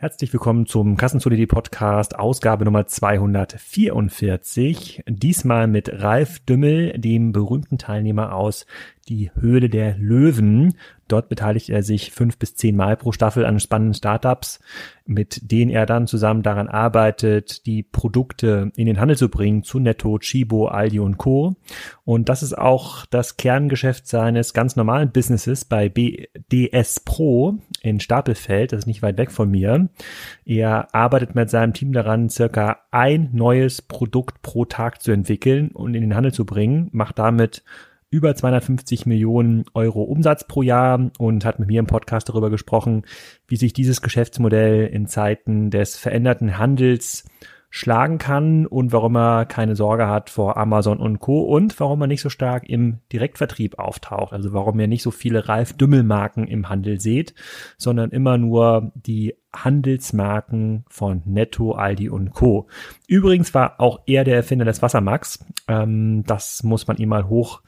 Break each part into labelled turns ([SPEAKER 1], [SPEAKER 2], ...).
[SPEAKER 1] Herzlich willkommen zum Kassensolidity Podcast, Ausgabe Nummer 244. Diesmal mit Ralf Dümmel, dem berühmten Teilnehmer aus Die Höhle der Löwen. Dort beteiligt er sich fünf bis zehn Mal pro Staffel an spannenden Startups, mit denen er dann zusammen daran arbeitet, die Produkte in den Handel zu bringen zu Netto, Chibo, Aldi und Co. Und das ist auch das Kerngeschäft seines ganz normalen Businesses bei BDS Pro in Stapelfeld. Das ist nicht weit weg von mir. Er arbeitet mit seinem Team daran, circa ein neues Produkt pro Tag zu entwickeln und in den Handel zu bringen, macht damit über 250 Millionen Euro Umsatz pro Jahr und hat mit mir im Podcast darüber gesprochen, wie sich dieses Geschäftsmodell in Zeiten des veränderten Handels schlagen kann und warum er keine Sorge hat vor Amazon und Co. und warum er nicht so stark im Direktvertrieb auftaucht. Also warum ihr nicht so viele Ralf Dümmel Marken im Handel seht, sondern immer nur die Handelsmarken von Netto, Aldi und Co. Übrigens war auch er der Erfinder des Wassermax. Ähm, das muss man ihm mal hoch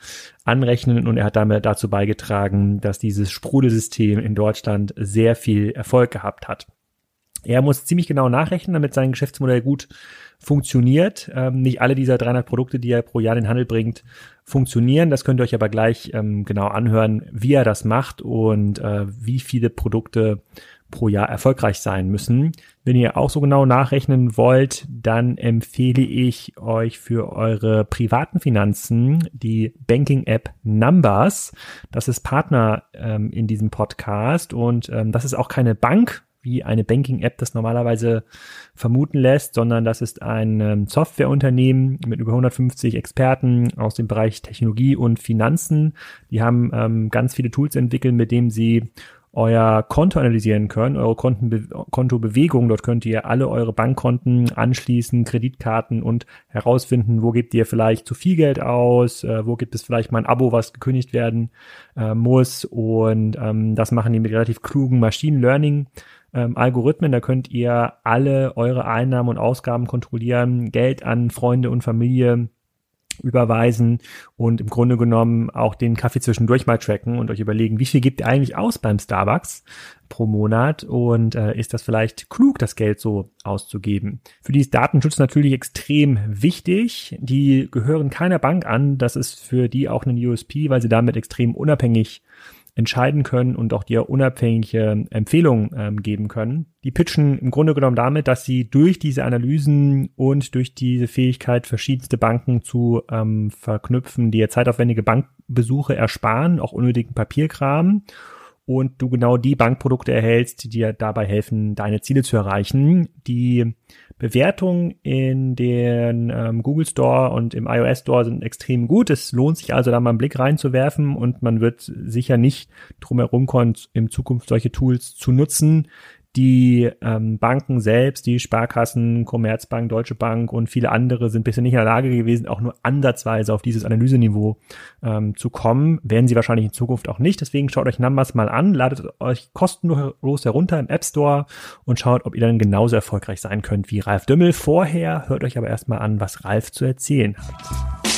[SPEAKER 1] anrechnen und er hat damit dazu beigetragen, dass dieses Sprudelsystem in Deutschland sehr viel Erfolg gehabt hat. Er muss ziemlich genau nachrechnen, damit sein Geschäftsmodell gut funktioniert. Ähm, nicht alle dieser 300 Produkte, die er pro Jahr in den Handel bringt, funktionieren. Das könnt ihr euch aber gleich ähm, genau anhören, wie er das macht und äh, wie viele Produkte pro Jahr erfolgreich sein müssen. Wenn ihr auch so genau nachrechnen wollt, dann empfehle ich euch für eure privaten Finanzen die Banking-App Numbers. Das ist Partner ähm, in diesem Podcast und ähm, das ist auch keine Bank, wie eine Banking-App das normalerweise vermuten lässt, sondern das ist ein ähm, Softwareunternehmen mit über 150 Experten aus dem Bereich Technologie und Finanzen. Die haben ähm, ganz viele Tools entwickelt, mit denen sie euer Konto analysieren können, eure Kontenbe Kontobewegung. Dort könnt ihr alle eure Bankkonten anschließen, Kreditkarten und herausfinden, wo gebt ihr vielleicht zu viel Geld aus, äh, wo gibt es vielleicht mal ein Abo, was gekündigt werden äh, muss. Und ähm, das machen die mit relativ klugen Machine Learning ähm, Algorithmen. Da könnt ihr alle eure Einnahmen und Ausgaben kontrollieren, Geld an Freunde und Familie überweisen und im Grunde genommen auch den Kaffee zwischendurch mal tracken und euch überlegen, wie viel gibt ihr eigentlich aus beim Starbucks pro Monat und äh, ist das vielleicht klug, das Geld so auszugeben. Für die ist Datenschutz natürlich extrem wichtig. Die gehören keiner Bank an. Das ist für die auch ein USP, weil sie damit extrem unabhängig entscheiden können und auch dir unabhängige Empfehlungen ähm, geben können. Die pitchen im Grunde genommen damit, dass sie durch diese Analysen und durch diese Fähigkeit, verschiedenste Banken zu ähm, verknüpfen, dir zeitaufwendige Bankbesuche ersparen, auch unnötigen Papierkram und du genau die Bankprodukte erhältst, die dir dabei helfen, deine Ziele zu erreichen. Die Bewertungen in den ähm, Google Store und im iOS Store sind extrem gut. Es lohnt sich also da mal einen Blick reinzuwerfen und man wird sicher nicht drumherum kommen, in Zukunft solche Tools zu nutzen, die ähm, Banken selbst, die Sparkassen, Commerzbank, Deutsche Bank und viele andere sind bisher nicht in der Lage gewesen, auch nur ansatzweise auf dieses Analyseniveau ähm, zu kommen. Werden sie wahrscheinlich in Zukunft auch nicht. Deswegen schaut euch Numbers mal an, ladet euch kostenlos herunter im App Store und schaut, ob ihr dann genauso erfolgreich sein könnt wie Ralf Dümmel. Vorher hört euch aber erstmal an, was Ralf zu erzählen hat.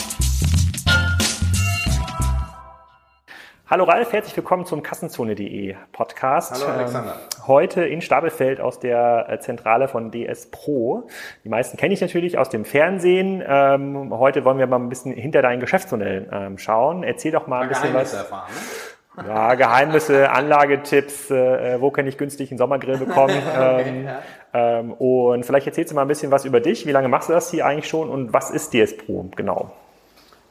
[SPEAKER 1] Hallo Ralf, herzlich willkommen zum Kassenzone.de Podcast.
[SPEAKER 2] Hallo Alexander.
[SPEAKER 1] Ähm, heute in Stabelfeld aus der äh, Zentrale von DS Pro. Die meisten kenne ich natürlich aus dem Fernsehen. Ähm, heute wollen wir mal ein bisschen hinter dein Geschäftsmodell ähm, schauen. Erzähl doch mal ein bisschen was. Erfahren, ne? Ja, Geheimnisse, Anlagetipps, äh, wo kann ich günstig einen Sommergrill bekommen? okay, ja. und vielleicht erzählst du mal ein bisschen was über dich. Wie lange machst du das hier eigentlich schon und was ist DS Pro genau?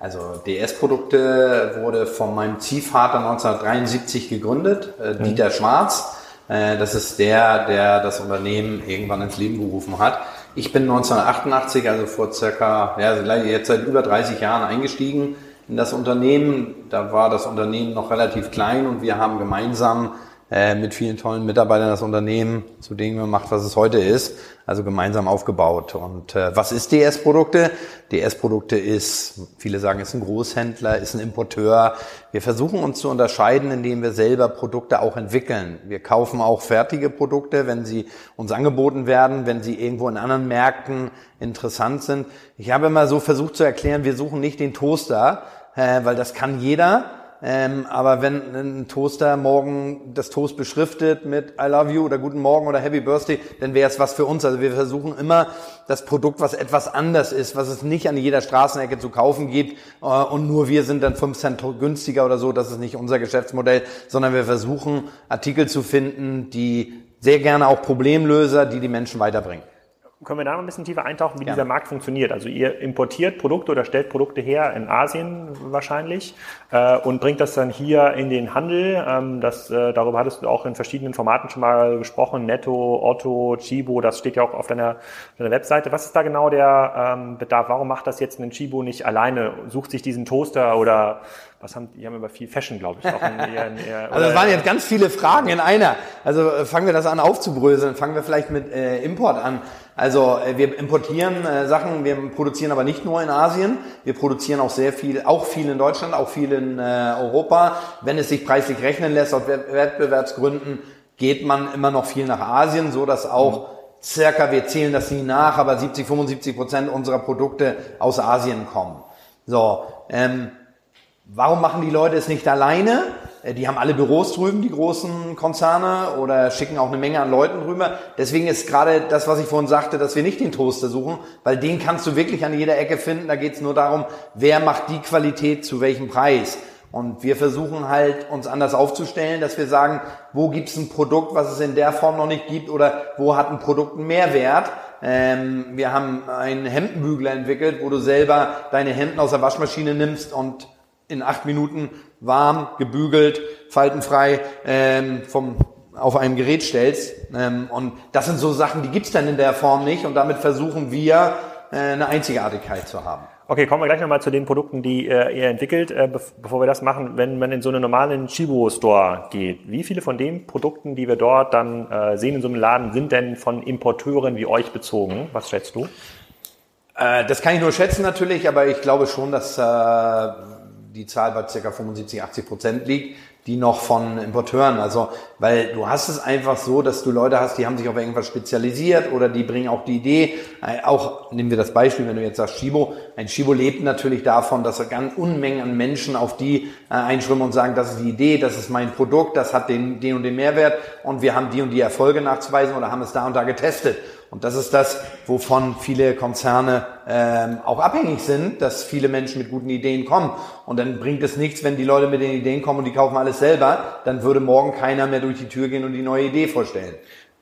[SPEAKER 2] Also DS-Produkte wurde von meinem Ziehvater 1973 gegründet, äh, mhm. Dieter Schwarz. Äh, das ist der, der das Unternehmen irgendwann ins Leben gerufen hat. Ich bin 1988, also vor circa, ja, jetzt seit über 30 Jahren eingestiegen in das Unternehmen. Da war das Unternehmen noch relativ klein und wir haben gemeinsam äh, mit vielen tollen Mitarbeitern das Unternehmen zu dem gemacht, was es heute ist, also gemeinsam aufgebaut. Und äh, was ist DS-Produkte? DS-Produkte ist, viele sagen, ist ein Großhändler, ist ein Importeur. Wir versuchen uns zu unterscheiden, indem wir selber Produkte auch entwickeln. Wir kaufen auch fertige Produkte, wenn sie uns angeboten werden, wenn sie irgendwo in anderen Märkten interessant sind. Ich habe immer so versucht zu erklären, wir suchen nicht den Toaster, äh, weil das kann jeder Ähm, aber wenn ein Toaster morgen das Toast beschriftet mit I love you oder Guten Morgen oder Happy Birthday, dann wäre es was für uns. Also wir versuchen immer das Produkt, was etwas anders ist, was es nicht an jeder Straßenecke zu kaufen gibt äh, und nur wir sind dann 5 Cent günstiger oder so. Das ist nicht unser Geschäftsmodell, sondern wir versuchen Artikel zu finden, die sehr gerne auch Problemlöser, die die Menschen weiterbringen
[SPEAKER 1] können wir da noch ein bisschen tiefer eintauchen, wie ja. dieser Markt funktioniert? Also ihr importiert Produkte oder stellt Produkte her in Asien wahrscheinlich äh, und bringt das dann hier in den Handel. Ähm, das, äh, darüber hattest du auch in verschiedenen Formaten schon mal gesprochen. Netto, Otto, Chibo, das steht ja auch auf deiner, deiner Webseite. Was ist da genau der ähm, Bedarf? Warum macht das jetzt ein Chibo nicht alleine? Sucht sich diesen Toaster oder was haben die haben über viel Fashion, glaube ich. Auch
[SPEAKER 2] eher, eher, also es waren jetzt ganz viele Fragen in einer. Also fangen wir das an aufzubröseln. Fangen wir vielleicht mit äh, Import an. Also äh, wir importieren äh, Sachen, wir produzieren aber nicht nur in Asien, wir produzieren auch sehr viel, auch viel in Deutschland, auch viel in äh, Europa. Wenn es sich preislich rechnen lässt, aus Wettbewerbsgründen, geht man immer noch viel nach Asien, so dass auch circa, wir zählen das nie nach, aber 70, 75 Prozent unserer Produkte aus Asien kommen. So, ähm, warum machen die Leute es nicht alleine? Äh, die haben alle Büros drüben, die großen Konzerne, oder schicken auch eine Menge an Leuten drüber. Deswegen ist gerade das, was ich vorhin sagte, dass wir nicht den Toaster suchen, weil den kannst du wirklich an jeder Ecke finden. Da geht es nur darum, wer macht die Qualität zu welchem Preis. Und wir versuchen halt, uns anders aufzustellen, dass wir sagen, wo gibt es ein Produkt, was es in der Form noch nicht gibt, oder wo hat ein Produkt einen Mehrwert. Ähm, wir haben einen Hemdenbügler entwickelt, wo du selber deine Hemden aus der Waschmaschine nimmst und in acht Minuten warm, gebügelt, faltenfrei ähm, vom, auf einem Gerät stellst. Ähm, und das sind so Sachen, die gibt's dann in der Form nicht. Und damit versuchen wir, äh, eine Einzigartigkeit zu haben.
[SPEAKER 1] Okay, kommen wir gleich nochmal zu den Produkten, die äh, ihr entwickelt. Äh, bevor wir das machen, wenn man in so einen normalen Chibo-Store geht, wie viele von den Produkten, die wir dort dann äh, sehen in so einem Laden, sind denn von Importeuren wie euch bezogen? Was schätzt du?
[SPEAKER 2] Äh, das kann ich nur schätzen natürlich, aber ich glaube schon, dass äh, die Zahl bei ca. 75, 80 Prozent liegt, die noch von Importeuren. Also, weil du hast es einfach so, dass du Leute hast, die haben sich auf irgendwas spezialisiert oder die bringen auch die Idee. Äh, auch nehmen wir das Beispiel, wenn du jetzt sagst Shibo. Ein Shibo lebt natürlich davon, dass er ganz Unmengen an Menschen auf die äh, einschwimmen und sagen, das ist die Idee, das ist mein Produkt, das hat den, den und den Mehrwert und wir haben die und die Erfolge nachzuweisen oder haben es da und da getestet. Und das ist das, wovon viele Konzerne ähm, auch abhängig sind, dass viele Menschen mit guten Ideen kommen. Und dann bringt es nichts, wenn die Leute mit den Ideen kommen und die kaufen alles selber, dann würde morgen keiner mehr durch die Tür gehen und die neue Idee vorstellen.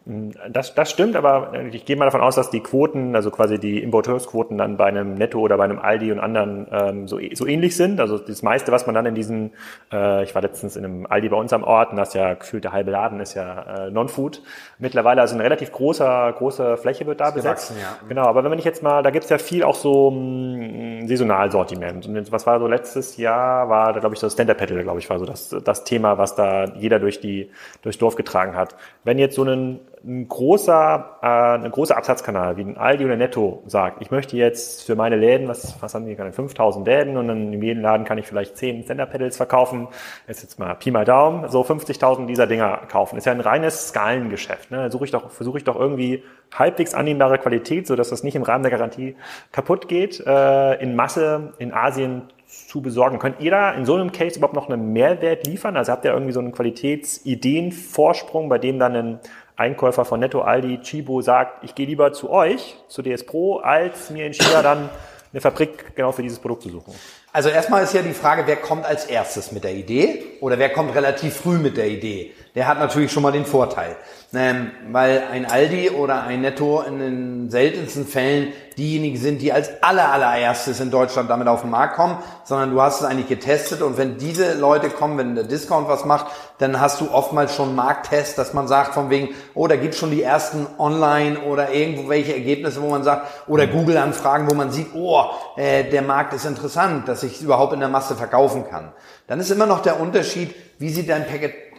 [SPEAKER 1] Das, das stimmt, aber ich gehe mal davon aus, dass die Quoten, also quasi die Importeursquoten dann bei einem Netto oder bei einem Aldi und anderen ähm, so, so ähnlich sind. Also das meiste, was man dann in diesen, äh, ich war letztens in einem Aldi bei uns am Ort und das ja gefühlt der halbe Laden ist ja äh, Non-Food. Mittlerweile also eine relativ großer, große Fläche wird da ist besetzt. Ja. Genau, aber wenn ich jetzt mal, da gibt's ja viel auch so mh, mm, Saisonalsortiment. Und was war so letztes Jahr, war da glaube ich so Stand-Up Paddle, glaube ich, war so das, das Thema, was da jeder durch die durchs Dorf getragen hat. Wenn jetzt so ein ein großer, äh, ein großer Absatzkanal wie ein Aldi oder Netto sagt, ich möchte jetzt für meine Läden, was, was haben die gerade, 5000 Läden und dann in jedem Laden kann ich vielleicht 10 Center Pedals verkaufen, jetzt jetzt mal Pi mal Daumen, so 50.000 dieser Dinger kaufen. Ist ja ein reines Skalengeschäft. Ne? Suche ich doch, versuche ich doch irgendwie halbwegs annehmbare Qualität, so dass das nicht im Rahmen der Garantie kaputt geht, äh, in Masse in Asien zu besorgen. Könnt ihr da in so einem Case überhaupt noch einen Mehrwert liefern? Also habt ihr irgendwie so einen Qualitätsideenvorsprung, bei dem dann ein Einkäufer von Netto, Aldi, Chibo sagt, ich gehe lieber zu euch, zu DS Pro, als mir in China dann eine Fabrik genau für dieses Produkt zu suchen?
[SPEAKER 2] Also erstmal ist ja die Frage, wer kommt als erstes mit der Idee oder wer kommt relativ früh mit der Idee. Der hat natürlich schon mal den Vorteil. Ähm, weil ein Aldi oder ein Netto in den seltensten Fällen diejenigen sind, die als aller, allererstes in Deutschland damit auf den Markt kommen, sondern du hast es eigentlich getestet und wenn diese Leute kommen, wenn der Discount was macht, dann hast du oftmals schon Markttest, dass man sagt von wegen, oh, da gibt schon die ersten Online oder irgendwo welche Ergebnisse, wo man sagt, oder Google-Anfragen, wo man sieht, oh, äh, der Markt ist interessant, dass ich überhaupt in der Masse verkaufen kann. Dann ist immer noch der Unterschied, wie sieht dein Packet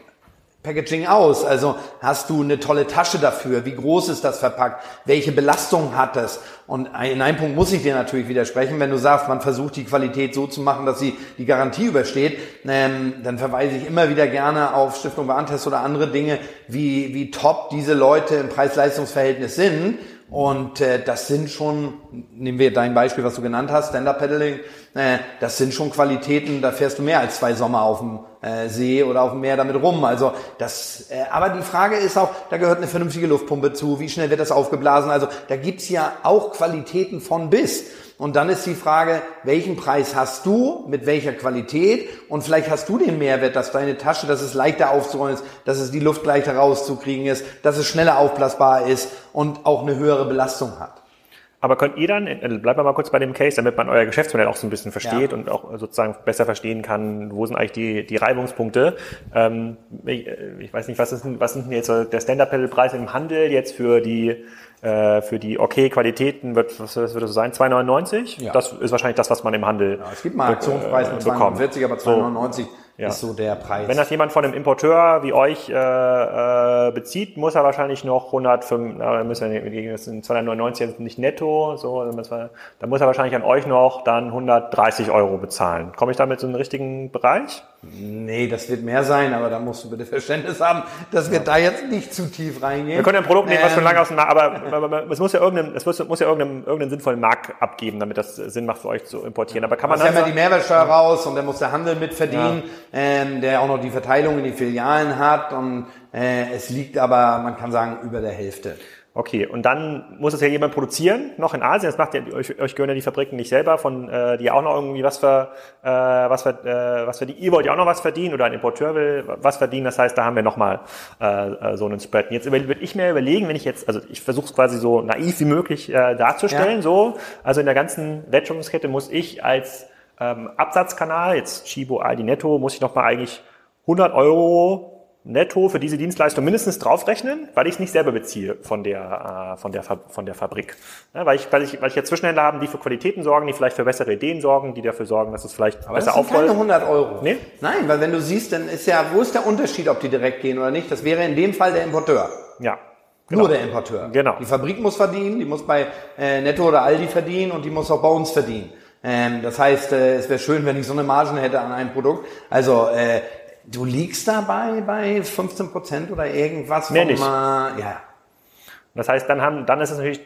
[SPEAKER 2] Packaging aus? Also hast du eine tolle Tasche dafür? Wie groß ist das verpackt? Welche Belastung hat das? Und in einem Punkt muss ich dir natürlich widersprechen, wenn du sagst, man versucht die Qualität so zu machen, dass sie die Garantie übersteht, ähm, dann verweise ich immer wieder gerne auf Stiftung Warentest oder andere Dinge, wie, wie top diese Leute im Preis-Leistungs-Verhältnis sind. Und äh, das sind schon, nehmen wir dein Beispiel, was du genannt hast, Stand-Up-Paddling, äh, das sind schon Qualitäten, da fährst du mehr als zwei Sommer auf dem äh, See oder auf dem Meer damit rum. Also das, äh, aber die Frage ist auch, da gehört eine vernünftige Luftpumpe zu, wie schnell wird das aufgeblasen? Also da gibt's ja auch Qualitäten von bis. Und dann ist die Frage, welchen Preis hast du, mit welcher Qualität? Und vielleicht hast du den Mehrwert, dass deine Tasche, dass es leichter aufzuräumen ist, dass es die Luft leichter rauszukriegen ist, dass es schneller aufblasbar ist und auch eine höhere Belastung hat.
[SPEAKER 1] Aber könnt ihr dann, äh, bleibt mal kurz bei dem Case, damit man euer Geschäftsmodell auch so ein bisschen versteht ja. und auch sozusagen besser verstehen kann, wo sind eigentlich die, die Reibungspunkte. Ähm, ich, äh, ich, weiß nicht, was ist, was sind denn jetzt der Stand-Up-Pedal-Preis im Handel jetzt für die äh, für die Okay-Qualitäten wird, was wird das so sein? 2,99? Ja. Das ist wahrscheinlich das, was man im Handel
[SPEAKER 2] ja, Es gibt mal Aktionspreis mit 2,49, aber 2,99 so ja. ist so der Preis.
[SPEAKER 1] Wenn das jemand von einem Importeur wie euch äh, äh, bezieht, muss er wahrscheinlich noch 105, na, müssen wir, das sind 299 nicht netto, so, dann muss er wahrscheinlich an euch noch dann 130 Euro bezahlen. Komme ich damit so in den richtigen Bereich?
[SPEAKER 2] Nee, das wird mehr sein, aber da musst du bitte Verständnis haben, dass wir ja. da jetzt nicht zu tief reingehen.
[SPEAKER 1] Wir können ein Produkt nehmen, was schon ähm. lange aus dem Markt, aber es muss ja irgendeinen, es muss, ja irgendeinen, irgendeinen sinnvollen Markt abgeben, damit das Sinn macht für euch zu importieren. Aber kann man
[SPEAKER 2] dann. ja die Mehrwertsteuer raus und dann muss der Handel mitverdienen. Ja ähm, der auch noch die Verteilung in die Filialen hat und äh, es liegt aber, man kann sagen, über der Hälfte.
[SPEAKER 1] Okay, und dann muss es ja jemand produzieren, noch in Asien. Das macht ja, euch, euch gehören ja die Fabriken nicht selber, von äh, die auch noch irgendwie was für, äh, was für, äh, was die, ihr wollt ja auch noch was verdienen oder ein Importeur will was verdienen. Das heißt, da haben wir nochmal äh, äh, so einen Spread. Jetzt würde ich mir überlegen, wenn ich jetzt, also ich versuche es quasi so naiv wie möglich äh, darzustellen, ja. so, also in der ganzen Wertschöpfungskette muss ich als ähm, Absatzkanal, jetzt Chibo ID Netto, muss ich nochmal eigentlich 100 Euro netto für diese Dienstleistung mindestens draufrechnen, weil ich es nicht selber beziehe von der, äh, von der, von der Fabrik. Ja, weil, ich, weil, ich, weil ich ja Zwischenhändler haben, die für Qualitäten sorgen, die vielleicht für bessere Ideen sorgen, die dafür sorgen, dass es vielleicht
[SPEAKER 2] Aber besser aufrollt. keine 100 Euro. Nee? Nein, weil wenn du siehst, dann ist ja, wo ist der Unterschied, ob die direkt gehen oder nicht? Das wäre in dem Fall der Importeur.
[SPEAKER 1] Ja.
[SPEAKER 2] Genau. Nur der Importeur.
[SPEAKER 1] Genau.
[SPEAKER 2] Die Fabrik muss verdienen, die muss bei äh, Netto oder Aldi verdienen und die muss auch bei uns verdienen. Ähm, das heißt, äh, es wäre schön, wenn ich so eine Margen hätte an einem Produkt. Also äh, du liegst dabei bei 15 Prozent oder irgendwas.
[SPEAKER 1] Mehr nicht. Mal, ja. Das heißt, dann haben, dann ist es natürlich,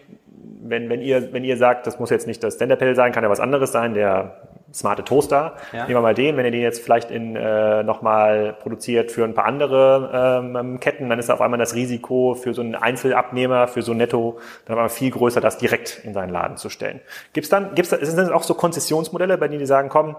[SPEAKER 1] wenn, wenn ihr, wenn ihr sagt, das muss jetzt nicht das Stand-Up sein, kann ja was anderes sein, der smarte Toaster. Ja. Nehmen wir mal den, wenn ihr den jetzt vielleicht in äh, nochmal produziert für ein paar andere ähm, Ketten, dann ist auf einmal das Risiko für so einen Einzelabnehmer, für so ein Netto, dann aber viel größer, das direkt in seinen Laden zu stellen. Gibt's dann, gibt's, sind das auch so Konzessionsmodelle, bei denen die sagen, komm,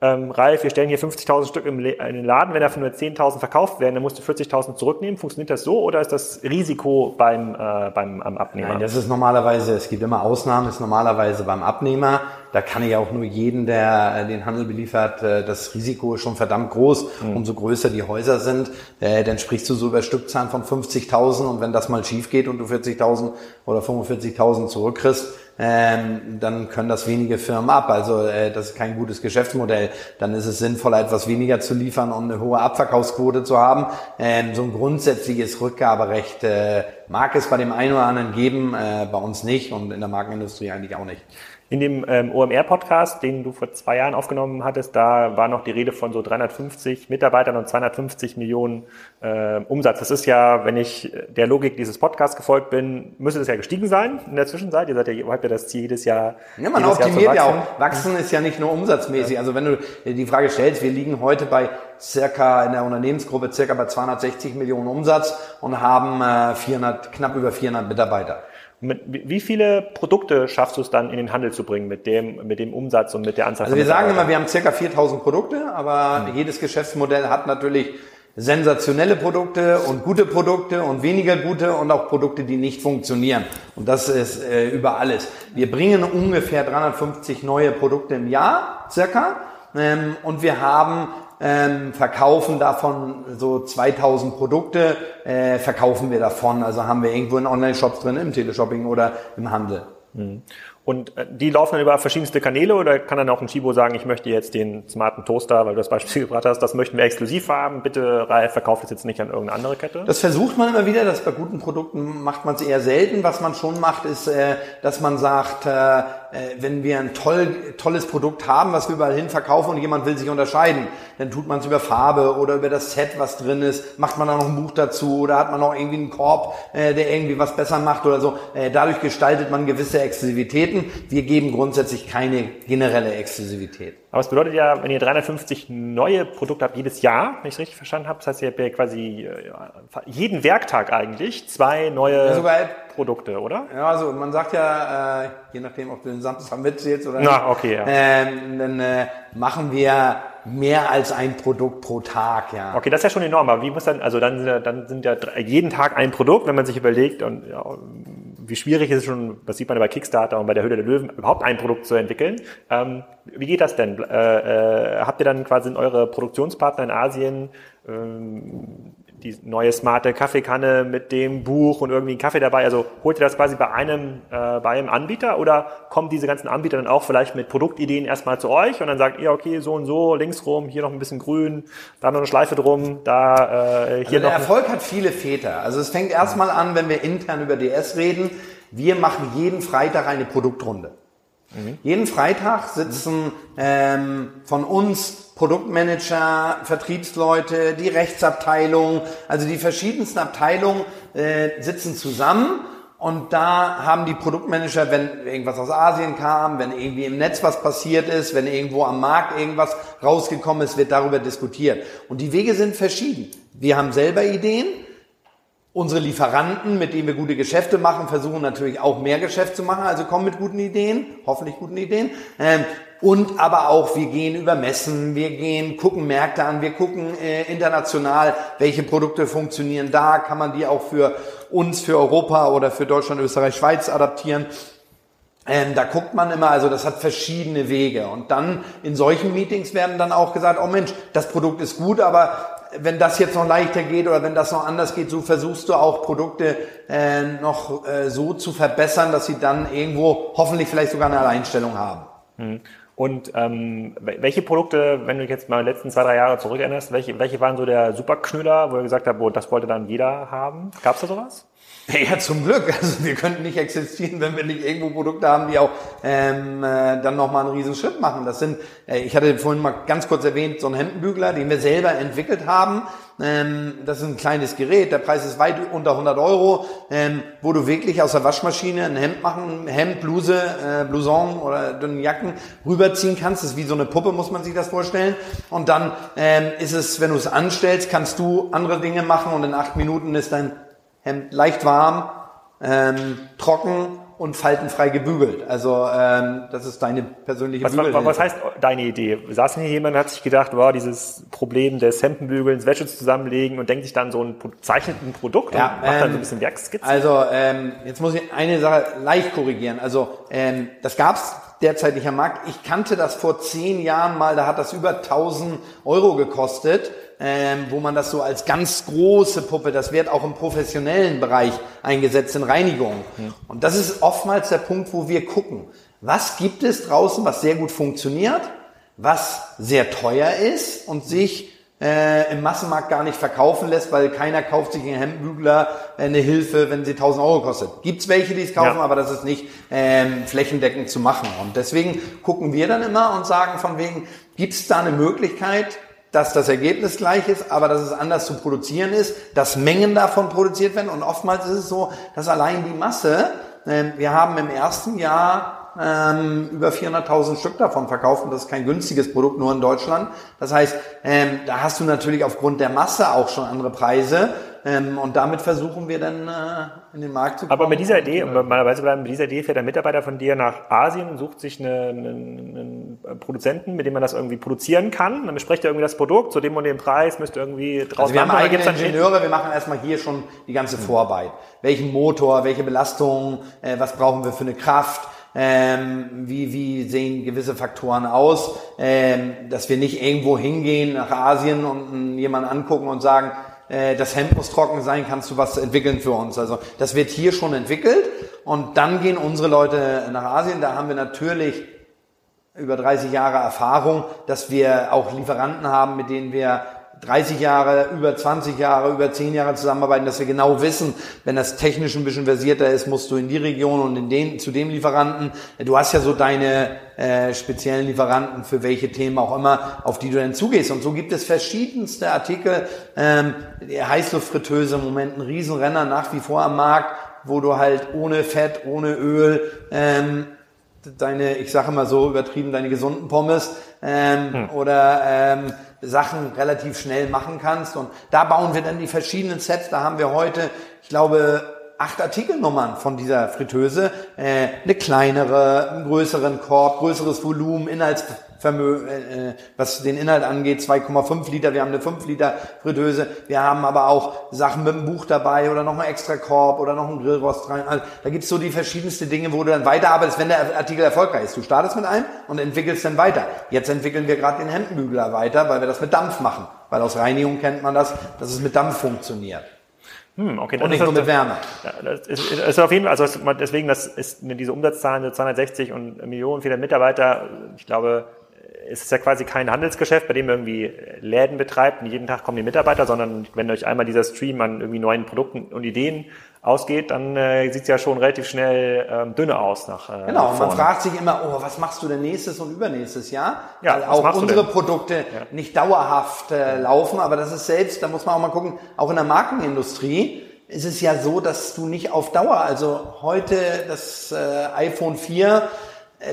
[SPEAKER 1] ähm, Ralf, wir stellen hier 50.000 Stück im in den Laden, wenn davon nur 10.000 verkauft werden, dann musst du 40.000 zurücknehmen. Funktioniert das so oder ist das Risiko beim, äh, beim am Abnehmer?
[SPEAKER 2] Nein, das ist normalerweise, es gibt immer Ausnahmen, ist normalerweise beim Abnehmer. Da kann ich auch nur jeden, der äh, den Handel beliefert, äh, das Risiko ist schon verdammt groß. Mhm. Umso größer die Häuser sind, äh, dann sprichst du so über Stückzahlen von 50.000 und wenn das mal schief geht und du 40.000 oder 45.000 zurückkriegst, ähm, dann können das wenige Firmen ab. Also äh, das ist kein gutes Geschäftsmodell. Dann ist es sinnvoller, etwas weniger zu liefern, um eine hohe Abverkaufsquote zu haben. Ähm, so ein grundsätzliches Rückgaberecht äh, mag es bei dem einen oder anderen geben, äh, bei uns nicht und in der Markenindustrie eigentlich auch nicht.
[SPEAKER 1] In dem ähm, OMR-Podcast, den du vor zwei Jahren aufgenommen hattest, da war noch die Rede von so 350 Mitarbeitern und 250 Millionen äh, Umsatz. Das ist ja, wenn ich der Logik dieses Podcasts gefolgt bin, müsste das ja gestiegen sein in der Zwischenzeit. Ihr seid ja, habt ja das Ziel jedes Jahr.
[SPEAKER 2] Ja, man optimiert ja auch. Wachsen ist ja nicht nur umsatzmäßig. Ja. Also wenn du die Frage stellst, wir liegen heute bei circa in der Unternehmensgruppe circa bei 260 Millionen Umsatz und haben äh, 400, knapp über 400 Mitarbeiter.
[SPEAKER 1] Mit, wie viele Produkte schaffst du es dann in den Handel zu bringen mit dem, mit dem Umsatz und mit der Anzahl
[SPEAKER 2] also Also wir sagen immer, wir haben circa 4000 Produkte, aber mhm. jedes Geschäftsmodell hat natürlich sensationelle Produkte und gute Produkte und weniger gute und auch Produkte, die nicht funktionieren. Und das ist äh, über alles. Wir bringen ungefähr 350 neue Produkte im Jahr, circa. Ähm, und wir haben ähm, verkaufen davon so 2000 Produkte, äh, verkaufen wir davon. Also haben wir irgendwo in Online-Shops drin, im Teleshopping oder im Handel.
[SPEAKER 1] Mhm. Und äh, die laufen dann über verschiedenste Kanäle oder kann dann auch ein Chibo sagen, ich möchte jetzt den smarten Toaster, weil du das Beispiel gebracht hast, das möchten wir exklusiv haben, bitte Ralf, verkauft es jetzt nicht an irgendeine andere Kette?
[SPEAKER 2] Das versucht man immer wieder, das bei guten Produkten macht man es eher selten. Was man schon macht, ist, äh, dass man sagt, äh, wenn wir ein toll, tolles Produkt haben, was wir überall hin verkaufen und jemand will sich unterscheiden, dann tut man es über Farbe oder über das Set, was drin ist, macht man da noch ein Buch dazu oder hat man noch irgendwie einen Korb, äh, der irgendwie was besser macht oder so. Äh, dadurch gestaltet man gewisse Exklusivitäten. Wir geben grundsätzlich keine generelle Exklusivität.
[SPEAKER 1] Aber es bedeutet ja, wenn ihr 350 neue Produkte habt jedes Jahr, wenn ich es richtig verstanden habe, das heißt, ihr habt ja quasi äh, jeden Werktag eigentlich zwei neue ja, sogar, Produkte, oder?
[SPEAKER 2] Ja, also man sagt ja, äh, je nachdem, ob du den Samstag mitzählst oder
[SPEAKER 1] nicht, Na, okay, ja.
[SPEAKER 2] ähm, dann äh, machen wir mehr als ein Produkt pro Tag, ja.
[SPEAKER 1] Okay, das ist ja schon enorm. Aber wie muss dann, also dann, dann sind ja jeden Tag ein Produkt, wenn man sich überlegt und ja, wie schwierig ist es schon, das sieht man bei Kickstarter und bei der Höhle der Löwen, überhaupt ein Produkt zu entwickeln. Ähm, wie geht das denn? Äh, äh, habt ihr dann quasi eure Produktionspartner in Asien ähm, die neue smarte Kaffeekanne mit dem Buch und irgendwie ein Kaffee dabei. Also holt ihr das quasi bei einem, äh, bei einem Anbieter oder kommen diese ganzen Anbieter dann auch vielleicht mit Produktideen erstmal zu euch und dann sagt ihr, okay, so und so, links rum, hier noch ein bisschen grün, da noch eine Schleife drum, da äh, hier
[SPEAKER 2] also
[SPEAKER 1] noch.
[SPEAKER 2] Der Erfolg hat viele Väter. Also es fängt erstmal an, wenn wir intern über DS reden. Wir machen jeden Freitag eine Produktrunde. Mhm. Jeden Freitag sitzen ähm, von uns Produktmanager, Vertriebsleute, die Rechtsabteilung, also die verschiedensten Abteilungen äh, sitzen zusammen und da haben die Produktmanager, wenn irgendwas aus Asien kam, wenn irgendwie im Netz was passiert ist, wenn irgendwo am Markt irgendwas rausgekommen ist, wird darüber diskutiert. Und die Wege sind verschieden. Wir haben selber Ideen. Unsere Lieferanten, mit denen wir gute Geschäfte machen, versuchen natürlich auch mehr Geschäft zu machen, also kommen mit guten Ideen, hoffentlich guten Ideen. Und aber auch, wir gehen über Messen, wir gehen, gucken Märkte an, wir gucken äh, international, welche Produkte funktionieren da, kann man die auch für uns, für Europa oder für Deutschland, Österreich, Schweiz adaptieren. Ähm, da guckt man immer, also das hat verschiedene Wege. Und dann in solchen Meetings werden dann auch gesagt, oh Mensch, das Produkt ist gut, aber wenn das jetzt noch leichter geht oder wenn das noch anders geht, so versuchst du auch Produkte äh, noch äh, so zu verbessern, dass sie dann irgendwo hoffentlich vielleicht sogar eine Alleinstellung haben.
[SPEAKER 1] Hm. Und ähm, welche Produkte, wenn du dich jetzt mal die letzten zwei, drei Jahre zurückerinnerst, welche, welche waren so der Superknüller, wo ihr gesagt habt, oh, das wollte dann jeder haben? Gab es da sowas?
[SPEAKER 2] Ja, zum Glück. Also wir könnten nicht existieren, wenn wir nicht irgendwo Produkte haben, die auch ähm, äh, dann nochmal einen riesen Schritt machen. Das sind, äh, ich hatte vorhin mal ganz kurz erwähnt, so einen Hemdenbügler, den wir selber entwickelt haben. Ähm, das ist ein kleines Gerät, der Preis ist weit unter 100 Euro, ähm, wo du wirklich aus der Waschmaschine ein Hemd machen, Hemd, Bluse, äh, Blouson oder dünnen Jacken rüberziehen kannst. Das ist wie so eine Puppe, muss man sich das vorstellen. Und dann ähm, ist es, wenn du es anstellst, kannst du andere Dinge machen und in acht Minuten ist dein Hemd leicht warm, ähm, trocken und faltenfrei gebügelt. Also ähm, das ist deine persönliche
[SPEAKER 1] was, was, was heißt deine Idee? Saß hier jemand hat sich gedacht, wow, dieses Problem des Hemdenbügelns, Wäsche zusammenlegen und denkt sich dann so ein zeichneten Produkt
[SPEAKER 2] ja,
[SPEAKER 1] und macht
[SPEAKER 2] ähm,
[SPEAKER 1] dann so ein bisschen Werkskizzen?
[SPEAKER 2] Also ähm, jetzt muss ich eine Sache leicht korrigieren. Also ähm, das gab's derzeit nicht am Markt. Ich kannte das vor zehn Jahren mal, da hat das über 1000 Euro gekostet ähm, wo man das so als ganz große Puppe, das wird auch im professionellen Bereich eingesetzt in Reinigung. Ja. Und das ist oftmals der Punkt, wo wir gucken, was gibt es draußen, was sehr gut funktioniert, was sehr teuer ist und sich äh, im Massenmarkt gar nicht verkaufen lässt, weil keiner kauft sich einen Hemdbügler äh, eine Hilfe, wenn sie 1000 Euro kostet. Gibt's welche, die es kaufen, ja. aber das ist nicht ähm, flächendeckend zu machen. Und deswegen gucken wir dann immer und sagen von wegen, gibt's da eine Möglichkeit, dass das Ergebnis gleich ist, aber dass es anders zu produzieren ist, dass Mengen davon produziert werden. Und oftmals ist es so, dass allein die Masse, äh, wir haben im ersten Jahr ähm, über 400.000 Stück davon verkauft und das ist kein günstiges Produkt, nur in Deutschland. Das heißt, ähm, da hast du natürlich aufgrund der Masse auch schon andere Preise ähm, und damit versuchen wir dann äh, in den Markt zu kommen.
[SPEAKER 1] Aber mit dieser Idee, um normalerweise bleiben, mit dieser Idee fährt ein Mitarbeiter von dir nach Asien und sucht sich einen, einen Produzenten, mit dem man das irgendwie produzieren kann. Dann besprecht er irgendwie das Produkt, zu dem und dem Preis, müsste irgendwie
[SPEAKER 2] drauf also wir haben eigene Ingenieure, wir machen erstmal hier schon die ganze mhm. Vorarbeit. Welchen Motor, welche Belastung, äh, was brauchen wir für eine Kraft, ähm, wie, wie sehen gewisse Faktoren aus, ähm, dass wir nicht irgendwo hingehen nach Asien und jemanden angucken und sagen, äh, das Hemd muss trocken sein, kannst du was entwickeln für uns. Also das wird hier schon entwickelt und dann gehen unsere Leute nach Asien. Da haben wir natürlich über 30 Jahre Erfahrung, dass wir auch Lieferanten haben, mit denen wir 30 Jahre, über 20 Jahre, über 10 Jahre zusammenarbeiten, dass wir genau wissen, wenn das technisch ein bisschen versierter ist, musst du in die Region und in den, zu dem Lieferanten. Du hast ja so deine äh, speziellen Lieferanten für welche Themen auch immer, auf die du dann zugehst. Und so gibt es verschiedenste Artikel. Ähm, Heißluftfritteuse im Moment ein Riesenrenner nach wie vor am Markt, wo du halt ohne Fett, ohne Öl ähm, deine, ich sage mal so übertrieben, deine gesunden Pommes ähm, hm. oder ähm, Sachen relativ schnell machen kannst. Und da bauen wir dann die verschiedenen Sets. Da haben wir heute, ich glaube, acht Artikelnummern von dieser Fritteuse. Äh, eine kleinere, einen größeren Korb, größeres Volumen, Inhaltsvermögen, äh, was den Inhalt angeht, 2,5 Liter. Wir haben eine 5 Liter Fritteuse. Wir haben aber auch Sachen mit einem Buch dabei oder noch ein extra Korb oder noch ein Grillrost rein. Also, da gibt's so die verschiedenste Dinge, wo du dann weiterarbeitest, wenn der Artikel erfolgreich ist. Du startest mit einem und entwickelst dann weiter. Jetzt entwickeln wir gerade den Hemdenbügler weiter, weil wir das mit Dampf machen. Weil aus Reinigung kennt man das, dass es mit Dampf funktioniert.
[SPEAKER 1] Hm, okay,
[SPEAKER 2] und nicht nur mit Wärme.
[SPEAKER 1] Das ist, ist auf jeden Fall, also deswegen, das ist diese Umsatzzahlen, 260 und Millionen viele Mitarbeiter. Ich glaube, es ist ja quasi kein Handelsgeschäft, bei dem man irgendwie Läden betreibt und jeden Tag kommen die Mitarbeiter, sondern wenn euch einmal dieser Stream an irgendwie neuen Produkten und Ideen ausgeht, dann äh, sieht es ja schon relativ schnell ähm, dünne aus nach
[SPEAKER 2] äh, Genau, und man fragt sich immer, oh, was machst du denn nächstes und übernächstes Jahr?
[SPEAKER 1] Ja,
[SPEAKER 2] Weil auch unsere Produkte ja. nicht dauerhaft äh, laufen, aber das ist selbst, da muss man auch mal gucken, auch in der Markenindustrie ist es ja so, dass du nicht auf Dauer, also heute das äh, iPhone 4 äh,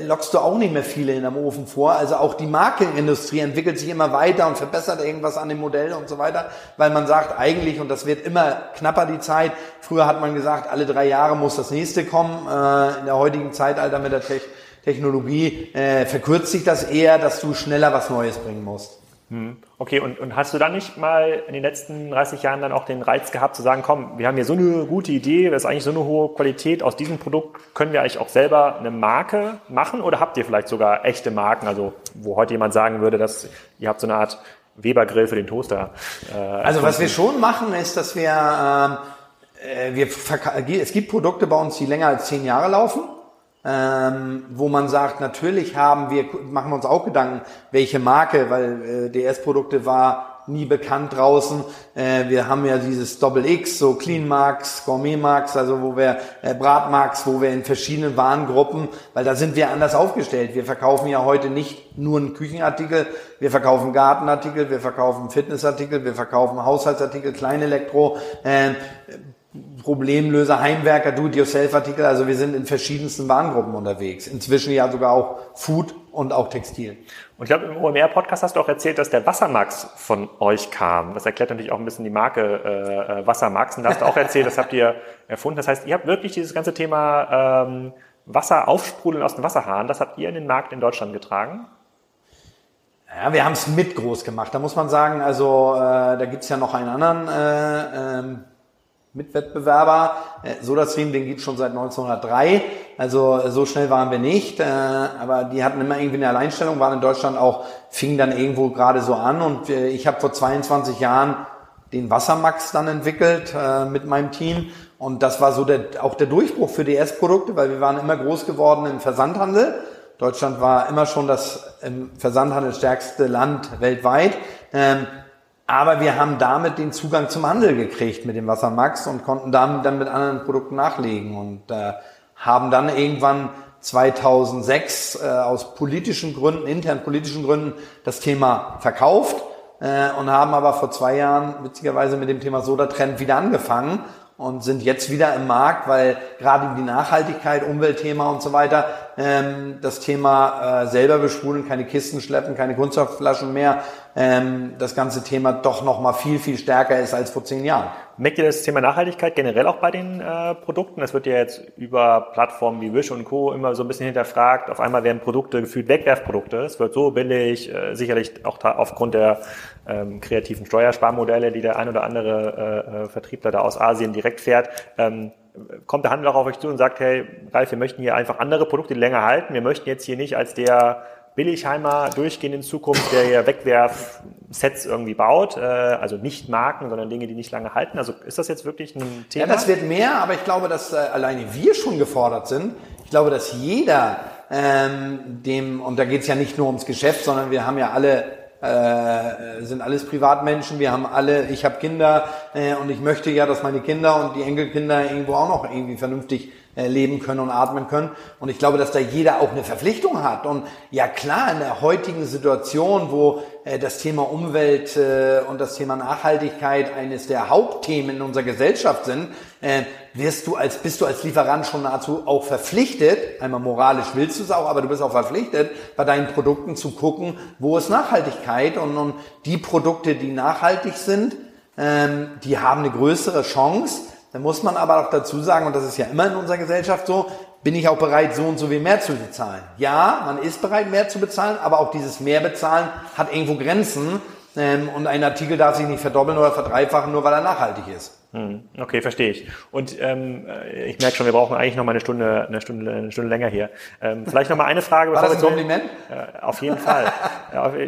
[SPEAKER 2] lockst du auch nicht mehr viele in einem Ofen vor. Also auch die Markenindustrie entwickelt sich immer weiter und verbessert irgendwas an dem Modell und so weiter, weil man sagt eigentlich, und das wird immer knapper die Zeit, früher hat man gesagt, alle drei Jahre muss das nächste kommen. Äh, in der heutigen Zeitalter mit der Te Technologie äh, verkürzt sich das eher, dass du schneller was Neues bringen musst.
[SPEAKER 1] Hm. Okay, und, und hast du dann nicht mal in den letzten 30 Jahren dann auch den Reiz gehabt zu sagen, komm, wir haben hier so eine gute Idee, das ist eigentlich so eine hohe Qualität, aus diesem Produkt können wir eigentlich auch selber eine Marke machen oder habt ihr vielleicht sogar echte Marken, also wo heute jemand sagen würde, dass ihr habt so eine Art Weber-Grill für den Toaster?
[SPEAKER 2] Äh, also was wir schon machen, ist, dass wir, ähm, äh, wir es gibt Produkte bei uns, die länger als zehn Jahre laufen ähm, wo man sagt, natürlich haben wir, machen wir uns auch Gedanken, welche Marke, weil äh, DS-Produkte war nie bekannt draußen. Äh, wir haben ja dieses Double X, so Clean Marks, Gourmet Marks, also wo wir äh, Bratmarks, wo wir in verschiedenen Warengruppen, weil da sind wir anders aufgestellt. Wir verkaufen ja heute nicht nur einen Küchenartikel, wir verkaufen Gartenartikel, wir verkaufen Fitnessartikel, wir verkaufen Haushaltsartikel, Kleinelektro, äh, Problemlöser, Heimwerker, Do-it-yourself-Artikel. Also wir sind in verschiedensten Warengruppen unterwegs. Inzwischen ja sogar auch Food und auch Textil.
[SPEAKER 1] Und ich glaube, im OMR-Podcast hast du auch erzählt, dass der Wassermax von euch kam. Das erklärt natürlich auch ein bisschen die Marke äh, äh Wassermax. Und da hast du auch erzählt, das habt ihr erfunden. Das heißt, ihr habt wirklich dieses ganze Thema ähm, Wasser aufsprudeln aus dem Wasserhahn, das habt ihr in den Markt in Deutschland getragen?
[SPEAKER 2] Ja, wir haben es mit groß gemacht. Da muss man sagen, also äh, da gibt's ja noch einen anderen äh, ähm, Mitwettbewerber. Äh, SodaStream, den gibt schon seit 1903. Also äh, so schnell waren wir nicht. Äh, aber die hatten immer irgendwie eine Alleinstellung, waren in Deutschland auch, fingen dann irgendwo gerade so an. Und ich habe vor 22 Jahren den Wassermax dann entwickelt mit meinem Team. Und das war so der, auch der Durchbruch für DS-Produkte, weil wir waren immer groß geworden im Versandhandel. Deutschland war immer schon das im Versandhandel stärkste Land weltweit. Aber wir haben damit den Zugang zum Handel gekriegt mit dem Wassermax und konnten damit dann mit anderen Produkten nachlegen und äh, haben dann irgendwann 2006 äh, aus politischen Gründen, intern politischen Gründen, das Thema verkauft äh, und haben aber vor zwei Jahren witzigerweise mit dem Thema Soda-Trend wieder angefangen und sind jetzt wieder im Markt, weil gerade die Nachhaltigkeit, Umweltthema und so weiter, ähm, das Thema äh, selber besprudeln, keine Kisten schleppen, keine Kunststoffflaschen mehr, ähm, das ganze Thema doch noch mal viel, viel stärker ist als vor zehn Jahren.
[SPEAKER 1] Merkt ihr das Thema Nachhaltigkeit generell auch bei den äh, Produkten? Es wird ja jetzt über Plattformen wie Wish und Co. immer so ein bisschen hinterfragt. Auf einmal werden Produkte gefühlt Wegwerfprodukte. Es wird so billig, äh, sicherlich auch aufgrund der ähm, kreativen Steuersparmodelle, die der ein oder andere äh, äh, Vertriebler da aus Asien direkt fährt. Ähm, kommt der Handel auch auf euch zu und sagt, hey, Ralf, wir möchten hier einfach andere Produkte länger halten. Wir möchten jetzt hier nicht als der Billigheimer durchgehen in Zukunft, der ja Wegwerf-Sets irgendwie baut, äh, also nicht Marken, sondern Dinge, die nicht lange halten. Also ist das jetzt wirklich ein Thema?
[SPEAKER 2] Ja, das wird mehr, aber ich glaube, dass äh, alleine wir schon gefordert sind. Ich glaube, dass jeder ähm, dem, und da geht es ja nicht nur ums Geschäft, sondern wir haben ja alle äh, sind alles Privatmenschen, wir haben alle, ich habe Kinder äh, und ich möchte ja, dass meine Kinder und die Enkelkinder irgendwo auch noch irgendwie vernünftig äh, leben können und atmen können. Und ich glaube, dass da jeder auch eine Verpflichtung hat. Und ja klar, in der heutigen Situation, wo äh, das Thema Umwelt äh, und das Thema Nachhaltigkeit eines der Hauptthemen in unserer Gesellschaft sind, äh, wirst du als, bist du als Lieferant schon nahezu auch verpflichtet, einmal moralisch willst du es auch, aber du bist auch verpflichtet, bei deinen Produkten zu gucken, wo ist Nachhaltigkeit und, und die Produkte, die nachhaltig sind, ähm, die haben eine größere Chance. Da muss man aber auch dazu sagen, und das ist ja immer in unserer Gesellschaft so, bin ich auch bereit, so und so viel mehr zu bezahlen. Ja, man ist bereit, mehr zu bezahlen, aber auch dieses Mehrbezahlen hat irgendwo Grenzen. Ähm, und ein Artikel darf sich nicht verdoppeln oder verdreifachen, nur weil er nachhaltig ist.
[SPEAKER 1] Hm, okay, verstehe ich. Und ähm, äh, ich merke schon, wir brauchen eigentlich noch mal eine Stunde, eine Stunde, eine Stunde länger hier. Ähm, vielleicht noch mal eine Frage.
[SPEAKER 2] War das ein Kompliment?
[SPEAKER 1] Äh, auf jeden Fall.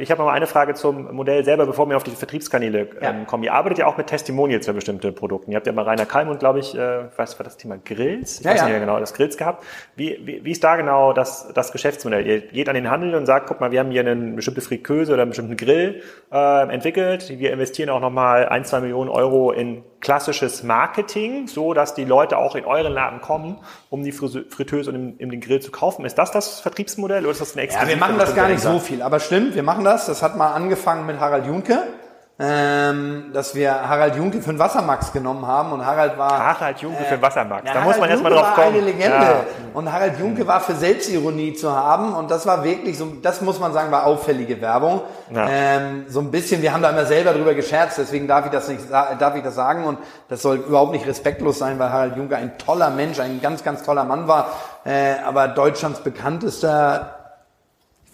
[SPEAKER 1] ich habe noch mal eine Frage zum Modell selber, bevor wir auf die Vertriebskanäle ähm, ja. kommen. Ihr arbeitet ja auch mit Testimonials für bestimmte Produkte. Ihr habt ja mal Rainer Kalmund, glaube ich, äh, was war das Thema Grills? Ich ja, weiß ja. nicht mehr genau, das Grills gehabt. Wie, wie, wie ist da genau das, das Geschäftsmodell? Ihr geht an den Handel und sagt, guck mal, wir haben hier eine bestimmte Friteuse oder einen bestimmten Grill äh, entwickelt. Wir investieren auch noch mal ein, zwei Millionen Euro in klassisches Marketing, so dass die Leute auch in euren Laden kommen, um die Fritteuse und den Grill zu kaufen. Ist das das Vertriebsmodell oder ist das
[SPEAKER 2] eine Ja, wir machen das gar nicht so viel, aber stimmt, wir machen das. Das hat mal angefangen mit Harald Junke ähm, dass wir Harald Junke für den Wassermax genommen haben und Harald war
[SPEAKER 1] Harald Junke äh, für den Wassermax. Da muss man erstmal drauf kommen.
[SPEAKER 2] Eine Legende. Ja. Und Harald Junke war für Selbstironie zu haben und das war wirklich so, das muss man sagen, war auffällige Werbung. Ja. Ähm, so ein bisschen, wir haben da immer selber drüber gescherzt, deswegen darf ich das nicht, darf ich das sagen und das soll überhaupt nicht respektlos sein, weil Harald Junke ein toller Mensch, ein ganz, ganz toller Mann war, äh, aber Deutschlands bekanntester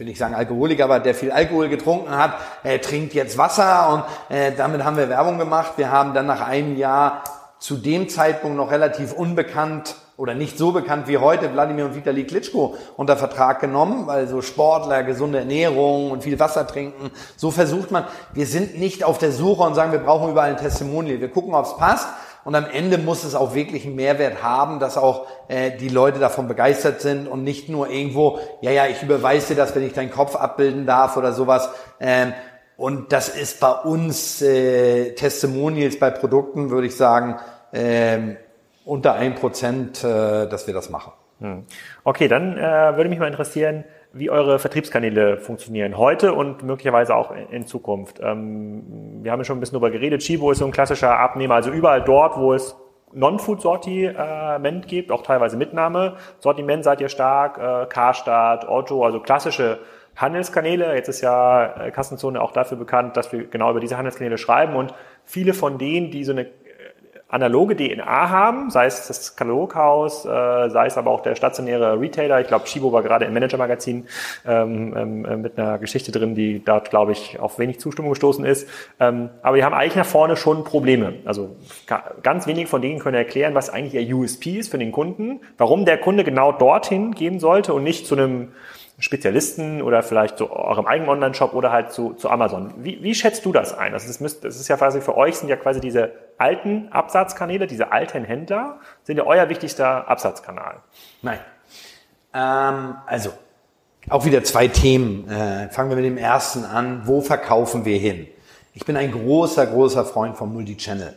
[SPEAKER 2] will nicht sagen Alkoholiker, aber der viel Alkohol getrunken hat, er trinkt jetzt Wasser und äh, damit haben wir Werbung gemacht. Wir haben dann nach einem Jahr zu dem Zeitpunkt noch relativ unbekannt oder nicht so bekannt wie heute Wladimir und Vitali Klitschko unter Vertrag genommen, weil so Sportler, gesunde Ernährung und viel Wasser trinken. So versucht man, wir sind nicht auf der Suche und sagen, wir brauchen überall ein Testimonial. Wir gucken, ob es passt und am Ende muss es auch wirklich einen Mehrwert haben, dass auch äh, die Leute davon begeistert sind und nicht nur irgendwo, ja, ja, ich überweise dir das, wenn ich deinen Kopf abbilden darf oder sowas. Ähm, und das ist bei uns äh, Testimonials bei Produkten, würde ich sagen, ähm, unter ein Prozent, äh, dass wir das machen.
[SPEAKER 1] Hm. Okay, dann äh, würde mich mal interessieren, wie eure Vertriebskanäle funktionieren heute und möglicherweise auch in Zukunft. Ähm, wir haben ja schon ein bisschen darüber geredet. Chibo ist so ein klassischer Abnehmer, also überall dort, wo es Non-Food-Sortiment gibt, auch teilweise Mitnahme. Sortiment seid ihr stark, äh, Karstadt, Otto, also klassische Handelskanäle. Jetzt ist ja äh, Kassenzone auch dafür bekannt, dass wir genau über diese Handelskanäle schreiben und viele von denen, die so eine analoge DNA haben, sei es das Kataloghaus, äh, sei es aber auch der stationäre Retailer. Ich glaube, Shibo war gerade im Manager-Magazin ähm, ähm, mit einer Geschichte drin, die dort, glaube ich, auf wenig Zustimmung gestoßen ist. Ähm, aber die haben eigentlich nach vorne schon Probleme. Also ganz wenige von denen können erklären, was eigentlich ihr USP ist für den Kunden, warum der Kunde genau dorthin gehen sollte und nicht zu einem Spezialisten oder vielleicht zu eurem eigenen Online-Shop oder halt zu, zu Amazon. Wie, wie schätzt du das ein? Das ist, das ist ja quasi für euch sind ja quasi diese alten Absatzkanäle, diese alten Händler, sind ja euer wichtigster Absatzkanal.
[SPEAKER 2] Nein. Ähm, also, auch wieder zwei Themen. Äh, fangen wir mit dem ersten an. Wo verkaufen wir hin? Ich bin ein großer, großer Freund vom Multichannel.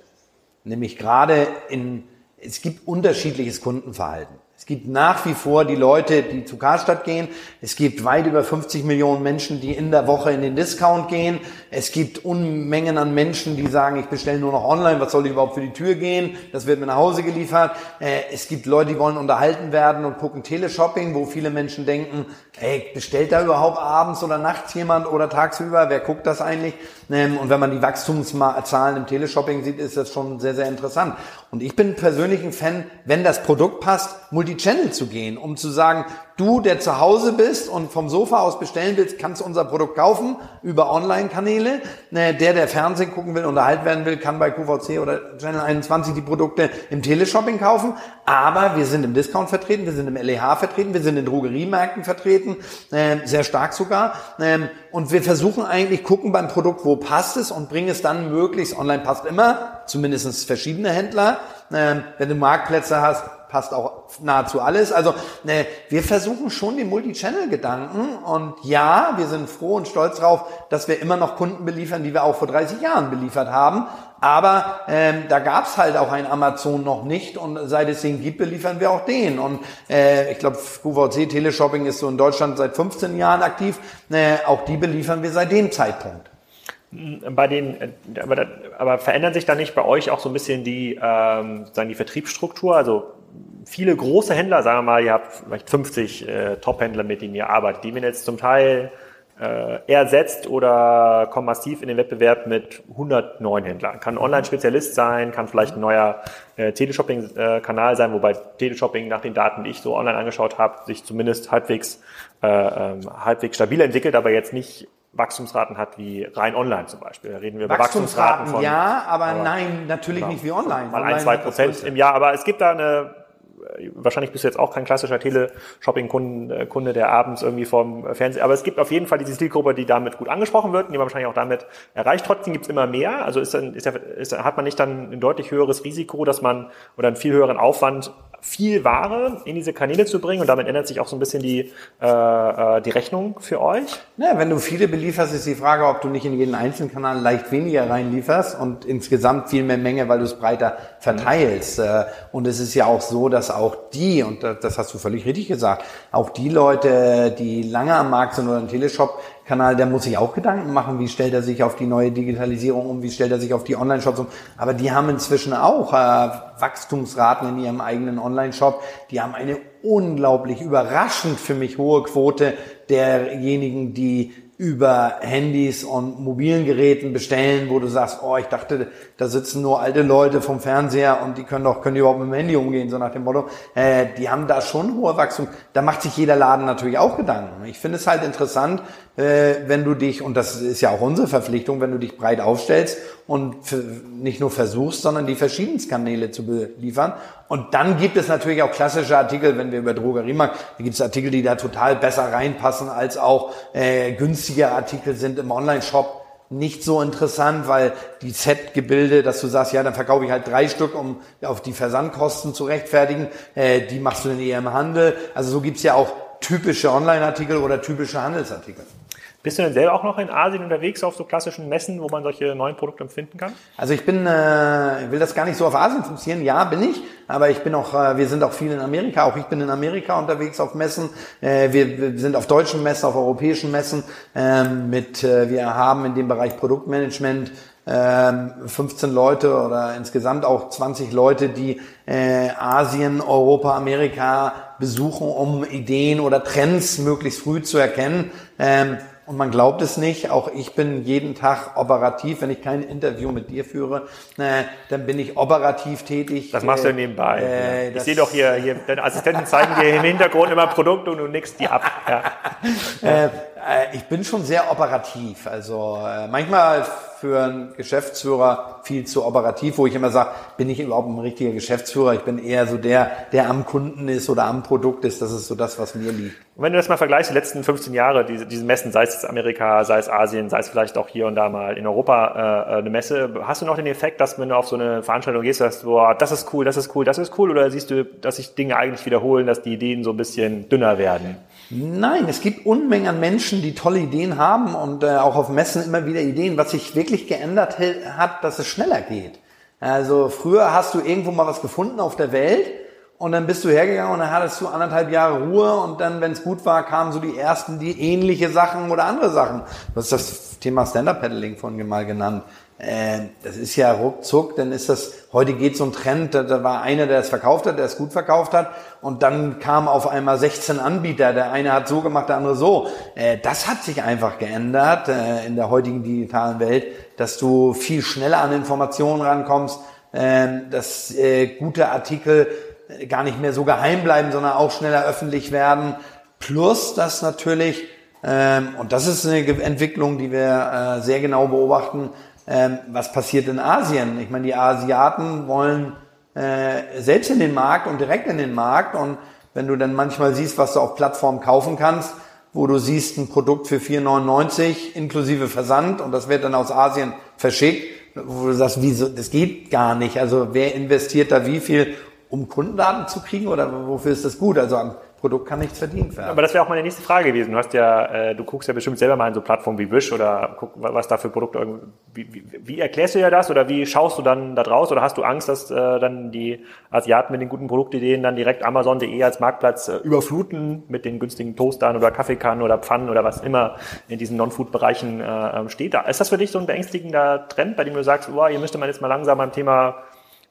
[SPEAKER 2] Nämlich gerade in, es gibt unterschiedliches Kundenverhalten. Es gibt nach wie vor die Leute, die zu Karstadt gehen. Es gibt weit über 50 Millionen Menschen, die in der Woche in den Discount gehen. Es gibt Unmengen an Menschen, die sagen, ich bestelle nur noch online. Was soll ich überhaupt für die Tür gehen? Das wird mir nach Hause geliefert. Äh, es gibt Leute, die wollen unterhalten werden und gucken Teleshopping, wo viele Menschen denken, ey, bestellt da überhaupt abends oder nachts jemand oder tagsüber? Wer guckt das eigentlich? Ähm, und wenn man die Wachstumszahlen im Teleshopping sieht, ist das schon sehr, sehr interessant. Und ich bin persönlich ein Fan, wenn das Produkt passt, Multichannel zu gehen, um zu sagen, du, der zu Hause bist und vom Sofa aus bestellen willst, kannst unser Produkt kaufen über Online-Kanäle. Der, der Fernsehen gucken will, unterhalten werden will, kann bei QVC oder Channel 21 die Produkte im Teleshopping kaufen. Aber wir sind im Discount vertreten, wir sind im LEH vertreten, wir sind in Drogeriemärkten vertreten, äh, sehr stark sogar. Ähm, und wir versuchen eigentlich, gucken beim Produkt, wo passt es und bringen es dann möglichst, online passt immer, zumindest verschiedene Händler. Ähm, wenn du Marktplätze hast, passt auch nahezu alles. Also ne, wir versuchen schon den Multi-Channel-Gedanken und ja, wir sind froh und stolz drauf, dass wir immer noch Kunden beliefern, die wir auch vor 30 Jahren beliefert haben. Aber ähm, da gab's halt auch ein Amazon noch nicht und seit es den gibt, beliefern wir auch den. Und äh, ich glaube, QVC Teleshopping ist so in Deutschland seit 15 Jahren aktiv. Äh, auch die beliefern wir seit dem Zeitpunkt.
[SPEAKER 1] Bei den, äh, aber, aber verändern sich da nicht bei euch auch so ein bisschen die, ähm, sagen die Vertriebsstruktur? Also viele große Händler, sagen wir mal, ihr habt vielleicht 50 äh, Top-Händler, mit denen ihr arbeitet, die werden jetzt zum Teil äh, ersetzt oder kommt massiv in den Wettbewerb mit 100 neuen Händlern. Kann ein Online-Spezialist sein, kann vielleicht ein neuer äh, Teleshopping-Kanal sein, wobei Teleshopping nach den Daten, die ich so online angeschaut habe, sich zumindest halbwegs, äh, ähm, halbwegs stabil entwickelt, aber jetzt nicht Wachstumsraten hat wie rein online zum Beispiel. Da reden wir über Wachstumsraten, Wachstumsraten von.
[SPEAKER 2] Ja, aber, aber nein, natürlich genau, nicht wie online.
[SPEAKER 1] Mal ein, zwei Prozent im Jahr. Aber es gibt da eine wahrscheinlich bist du jetzt auch kein klassischer Teleshopping-Kunde, Kunde, der abends irgendwie vorm Fernseher, aber es gibt auf jeden Fall diese Zielgruppe, die damit gut angesprochen wird, die man wahrscheinlich auch damit erreicht. Trotzdem gibt es immer mehr. Also ist dann, ist, ist, hat man nicht dann ein deutlich höheres Risiko, dass man oder einen viel höheren Aufwand viel Ware in diese Kanäle zu bringen und damit ändert sich auch so ein bisschen die, äh, äh, die Rechnung für euch?
[SPEAKER 2] Na, wenn du viele belieferst, ist die Frage, ob du nicht in jeden einzelnen Kanal leicht weniger reinlieferst und insgesamt viel mehr Menge, weil du es breiter verteilst. Mhm. Und es ist ja auch so, dass auch die, und das hast du völlig richtig gesagt, auch die Leute, die lange am Markt sind oder einen Teleshop Kanal, der muss sich auch Gedanken machen, wie stellt er sich auf die neue Digitalisierung um, wie stellt er sich auf die Online-Shops um. Aber die haben inzwischen auch äh, Wachstumsraten in ihrem eigenen Online-Shop. Die haben eine unglaublich überraschend für mich hohe Quote derjenigen, die über Handys und mobilen Geräten bestellen, wo du sagst, oh, ich dachte, da sitzen nur alte Leute vom Fernseher und die können doch, können die überhaupt mit dem Handy umgehen, so nach dem Motto. Äh, die haben da schon hohe Wachstum. Da macht sich jeder Laden natürlich auch Gedanken. Ich finde es halt interessant, äh, wenn du dich, und das ist ja auch unsere Verpflichtung, wenn du dich breit aufstellst und nicht nur versuchst, sondern die verschiedensten Kanäle zu beliefern. Und dann gibt es natürlich auch klassische Artikel, wenn wir über Drogeriemarkt, da gibt es Artikel, die da total besser reinpassen, als auch äh, günstige Artikel sind im Online-Shop nicht so interessant, weil die Set-Gebilde, dass du sagst, ja, dann verkaufe ich halt drei Stück, um auf die Versandkosten zu rechtfertigen, äh, die machst du dann eher im Handel. Also so gibt's ja auch typische Online-Artikel oder typische Handelsartikel.
[SPEAKER 1] Bist du denn selber auch noch in Asien unterwegs auf so klassischen Messen, wo man solche neuen Produkte empfinden kann?
[SPEAKER 2] Also ich bin, äh, will das gar nicht so auf Asien fokussieren. Ja, bin ich, aber ich bin auch, äh, wir sind auch viel in Amerika. Auch ich bin in Amerika unterwegs auf Messen. Äh, wir, wir sind auf deutschen Messen, auf europäischen Messen. Ähm, mit, äh, wir haben in dem Bereich Produktmanagement 15 ähm, Leute oder insgesamt auch 20 Leute, die äh, Asien, Europa, Amerika besuchen, um Ideen oder Trends möglichst früh zu erkennen. Ähm, und man glaubt es nicht, auch ich bin jeden Tag operativ, wenn ich kein Interview mit dir führe, äh, dann bin ich operativ tätig.
[SPEAKER 1] Das machst du nebenbei. Äh, ich sehe doch hier, hier, deine Assistenten zeigen dir im Hintergrund immer Produkte und du nickst die ab. Ja.
[SPEAKER 2] Äh, äh, ich bin schon sehr operativ. Also äh, manchmal für einen Geschäftsführer viel zu operativ, wo ich immer sage, bin ich überhaupt ein richtiger Geschäftsführer? Ich bin eher so der, der am Kunden ist oder am Produkt ist. Das ist so das, was mir liegt.
[SPEAKER 1] Und wenn du das mal vergleichst, die letzten 15 Jahre, diese, diese Messen, sei es Amerika, sei es Asien, sei es vielleicht auch hier und da mal in Europa äh, eine Messe, hast du noch den Effekt, dass wenn du auf so eine Veranstaltung gehst, dass du, das ist cool, das ist cool, das ist cool, oder siehst du, dass sich Dinge eigentlich wiederholen, dass die Ideen so ein bisschen dünner werden?
[SPEAKER 2] Nein, es gibt Unmengen an Menschen, die tolle Ideen haben und äh, auch auf Messen immer wieder Ideen. Was sich wirklich geändert hat, dass es schneller geht. Also früher hast du irgendwo mal was gefunden auf der Welt und dann bist du hergegangen und dann hattest du anderthalb Jahre Ruhe und dann, wenn es gut war, kamen so die ersten, die ähnliche Sachen oder andere Sachen. Du hast das Thema Stand-Up-Paddling von mal genannt. Äh, das ist ja ruckzuck, dann ist das, heute geht so ein Trend, da, war einer, der es verkauft hat, der es gut verkauft hat und dann kamen auf einmal 16 Anbieter, der eine hat so gemacht, der andere so. Äh, das hat sich einfach geändert äh, in der heutigen digitalen Welt, dass du viel schneller an Informationen rankommst, äh, dass äh, gute Artikel gar nicht mehr so geheim bleiben, sondern auch schneller öffentlich werden. Plus, dass natürlich, ähm, und das ist eine Entwicklung, die wir sehr genau beobachten, ähm, was passiert in Asien. Ich meine, die Asiaten wollen äh, selbst in den Markt und direkt in den Markt. Und wenn du dann manchmal siehst, was du auf Plattformen kaufen kannst, wo du siehst ein Produkt für 4,99 inklusive Versand und das wird dann aus Asien verschickt, wo du sagst, wieso, das geht gar nicht. Also wer investiert da wie viel, um Kundendaten zu kriegen oder wofür ist das gut? Also Produkt kann nichts verdient werden.
[SPEAKER 1] Aber das wäre auch meine nächste Frage gewesen. Du hast ja, äh, du guckst ja bestimmt selber mal in so Plattformen wie Wish oder guck, was da für Produkte. Wie, wie, wie erklärst du dir das oder wie schaust du dann da draus oder hast du Angst, dass äh, dann die Asiaten mit den guten Produktideen dann direkt Amazon.de als Marktplatz äh, überfluten mit den günstigen Toastern oder Kaffeekannen oder Pfannen oder was immer in diesen Non-Food-Bereichen äh, ähm, steht? Da ist das für dich so ein beängstigender Trend, bei dem du sagst, boah, hier müsste man jetzt mal langsam beim Thema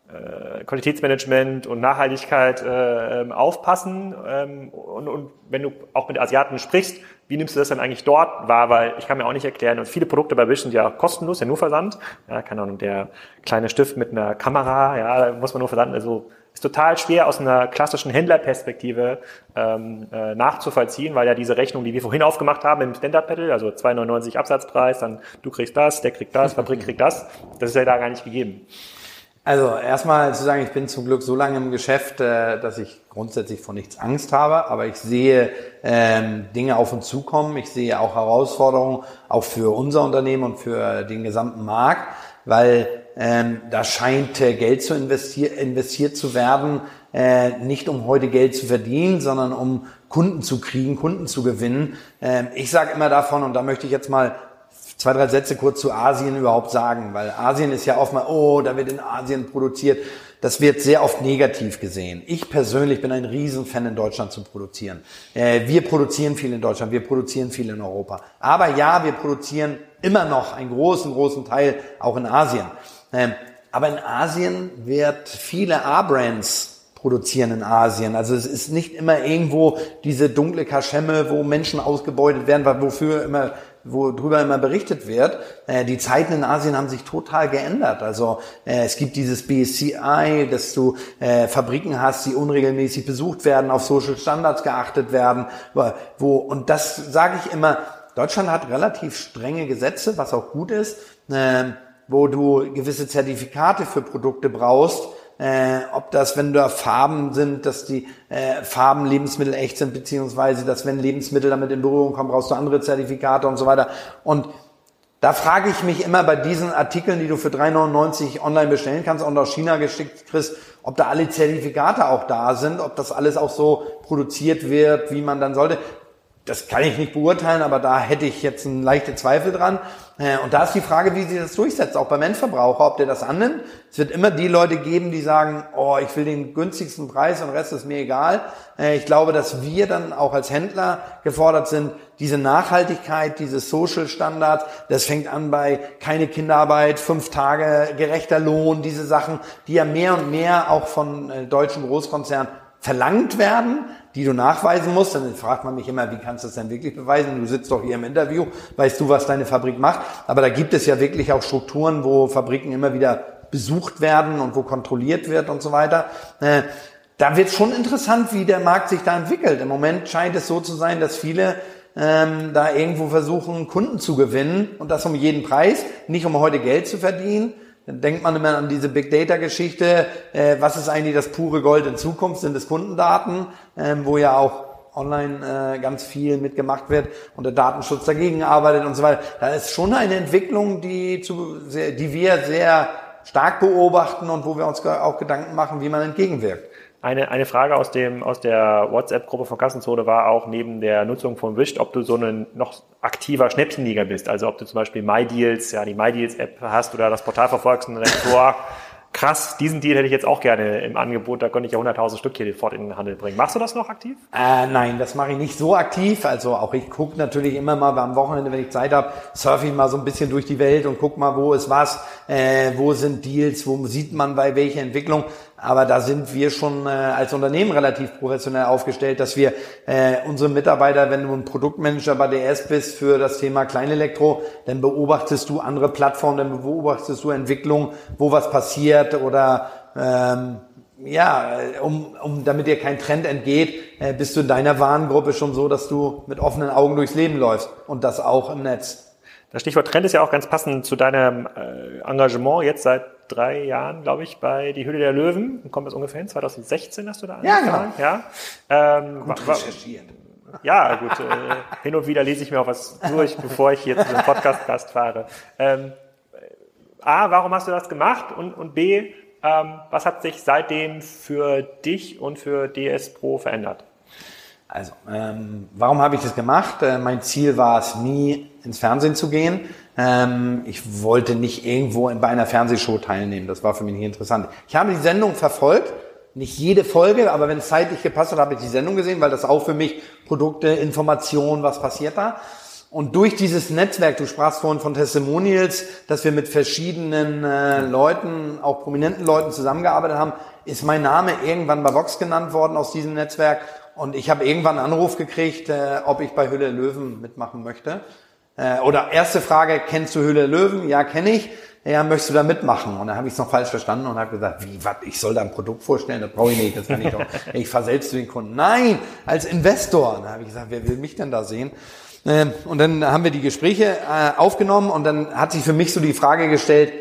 [SPEAKER 1] äh, Qualitätsmanagement und Nachhaltigkeit äh, ähm, aufpassen. Ähm, und, und wenn du auch mit Asiaten sprichst, wie nimmst du das dann eigentlich dort wahr? Weil ich kann mir auch nicht erklären, und viele Produkte bei Wish sind ja kostenlos, ja nur Versand. Ja, keine Ahnung, der kleine Stift mit einer Kamera, ja, da muss man nur versanden. Also ist total schwer aus einer klassischen Händlerperspektive ähm, äh, nachzuvollziehen, weil ja diese Rechnung, die wir vorhin aufgemacht haben im Standard Pedal, also 2,99 Absatzpreis, dann du kriegst das, der kriegt das, Fabrik kriegt das, das ist ja da gar nicht gegeben.
[SPEAKER 2] Also erstmal zu sagen, ich bin zum Glück so lange im Geschäft, äh, dass ich grundsätzlich vor nichts Angst habe, aber ich sehe ähm, Dinge auf uns zukommen. Ich sehe auch Herausforderungen, auch für unser Unternehmen und für den gesamten Markt, weil ähm, da scheint äh, Geld zu investier investiert zu werden, äh, nicht um heute Geld zu verdienen, sondern um Kunden zu kriegen, Kunden zu gewinnen. Ähm, ich sage immer davon, und da möchte ich jetzt mal zwei, drei Sätze kurz zu Asien überhaupt sagen, weil Asien ist ja oft mal, oh, da wird in Asien produziert. Das wird sehr oft negativ gesehen. Ich persönlich bin ein Riesenfan in Deutschland zu produzieren. Äh, wir produzieren viel in Deutschland, wir produzieren viel in Europa. Aber ja, wir produzieren immer noch einen großen, großen Teil auch in Asien. Ähm, aber in Asien wird viele A-Brands produzieren in Asien. Also es ist nicht immer irgendwo diese dunkle Kaschemme, wo Menschen ausgebeutet werden, wofür immer worüber immer berichtet wird. Äh, die Zeiten in Asien haben sich total geändert. Also äh, es gibt dieses BSCI, dass du äh, Fabriken hast, die unregelmäßig besucht werden, auf Social Standards geachtet werden. Wo, und das sage ich immer, Deutschland hat relativ strenge Gesetze, was auch gut ist, äh, wo du gewisse Zertifikate für Produkte brauchst, äh, ob das, wenn da Farben sind, dass die äh, Farben Lebensmittel echt sind, beziehungsweise dass wenn Lebensmittel damit in Berührung kommen, brauchst du andere Zertifikate und so weiter. Und da frage ich mich immer bei diesen Artikeln, die du für 3,99 online bestellen kannst und aus China geschickt kriegst, ob da alle Zertifikate auch da sind, ob das alles auch so produziert wird, wie man dann sollte das kann ich nicht beurteilen, aber da hätte ich jetzt einen leichten Zweifel dran. Äh, und da ist die Frage, wie sich das durchsetzt, auch beim Endverbraucher, ob der das annimmt. Es wird immer die Leute geben, die sagen, oh, ich will den günstigsten Preis und Rest ist mir egal. Äh, ich glaube, dass wir dann auch als Händler gefordert sind, diese Nachhaltigkeit, diese Social Standards, das fängt an bei keine Kinderarbeit, fünf Tage gerechter Lohn, diese Sachen, die ja mehr und mehr auch von äh, deutschen Großkonzernen verlangt werden, die du nachweisen musst. Dann fragt man mich immer, wie kannst du das denn wirklich beweisen? Du sitzt doch hier im Interview, weißt du, was deine Fabrik macht. Aber da gibt es ja wirklich auch Strukturen, wo Fabriken immer wieder besucht werden und wo kontrolliert wird und so weiter. Äh, da wird schon interessant, wie der Markt sich da entwickelt. Im Moment scheint es so zu sein, dass viele ähm, da irgendwo versuchen, Kunden zu gewinnen und das um jeden Preis, nicht um heute Geld zu verdienen, dann denkt man immer an diese Big Data Geschichte. Äh, was ist eigentlich das pure Gold in Zukunft? Sind es Kundendaten, ähm, wo ja auch online äh, ganz viel mitgemacht wird und der Datenschutz dagegen arbeitet und so weiter. Da ist schon eine Entwicklung, die, zu, sehr, die wir sehr stark beobachten und wo wir uns auch Gedanken machen, wie man entgegenwirkt.
[SPEAKER 1] Eine, eine Frage aus, dem, aus der WhatsApp-Gruppe von Kassenzone war auch neben der Nutzung von Wisht, ob du so ein noch aktiver Schnäppchenjäger bist. Also ob du zum Beispiel MyDeals, ja, die MyDeals-App hast oder das Portal verfolgst und denkst, boah, krass, diesen Deal hätte ich jetzt auch gerne im Angebot, da könnte ich ja 100.000 Stück hier sofort in den Handel bringen. Machst du das noch aktiv?
[SPEAKER 2] Äh, nein, das mache ich nicht so aktiv. Also auch ich gucke natürlich immer mal am Wochenende, wenn ich Zeit habe, surfe ich mal so ein bisschen durch die Welt und guck mal, wo ist was, äh, wo sind Deals, wo sieht man bei welcher Entwicklung. Aber da sind wir schon äh, als Unternehmen relativ professionell aufgestellt, dass wir äh, unsere Mitarbeiter, wenn du ein Produktmanager bei DS bist für das Thema Kleinelektro, dann beobachtest du andere Plattformen, dann beobachtest du Entwicklung, wo was passiert oder ähm, ja, um, um damit dir kein Trend entgeht, äh, bist du in deiner Warengruppe schon so, dass du mit offenen Augen durchs Leben läufst und das auch im Netz.
[SPEAKER 1] Das Stichwort Trend ist ja auch ganz passend zu deinem äh, Engagement jetzt seit drei Jahren, glaube ich, bei Die Höhle der Löwen. Kommt das ungefähr hin? 2016 hast du da
[SPEAKER 2] angefangen?
[SPEAKER 1] Ja, genau. Ja, ähm, gut recherchiert. Ja, gut. Äh, hin und wieder lese ich mir auch was durch, bevor ich hier zu dem Podcast-Gast fahre. Ähm, A, warum hast du das gemacht? Und, und B, Ähm, was hat sich seitdem für dich und für DS Pro verändert?
[SPEAKER 2] Also, ähm, warum habe ich das gemacht? Äh, mein Ziel war es nie, ins Fernsehen zu gehen. Ähm, ich wollte nicht irgendwo bei einer Fernsehshow teilnehmen. Das war für mich nicht interessant. Ich habe die Sendung verfolgt. Nicht jede Folge, aber wenn es zeitlich gepasst hat, habe ich die Sendung gesehen, weil das auch für mich Produkte, Informationen, was passiert da. Und durch dieses Netzwerk, du sprachst vorhin von Testimonials, dass wir mit verschiedenen äh, Leuten, auch prominenten Leuten zusammengearbeitet haben, ist mein Name irgendwann bei Vox genannt worden aus diesem Netzwerk. Und ich habe irgendwann einen Anruf gekriegt, äh, ob ich bei Hülle Löwen mitmachen möchte. Äh, oder erste Frage, kennst du Hülle Löwen? Ja, kenne ich. Ja, möchtest du da mitmachen? Und dann habe ich es noch falsch verstanden und habe gesagt, wie, was, ich soll da ein Produkt vorstellen? Das brauche ich nicht, das kann ich doch. Ich fahre selbst zu den Kunden. Nein, als Investor. Da habe ich gesagt, wer will mich denn da sehen? Ähm, und dann haben wir die Gespräche äh, aufgenommen und dann hat sich für mich so die Frage gestellt,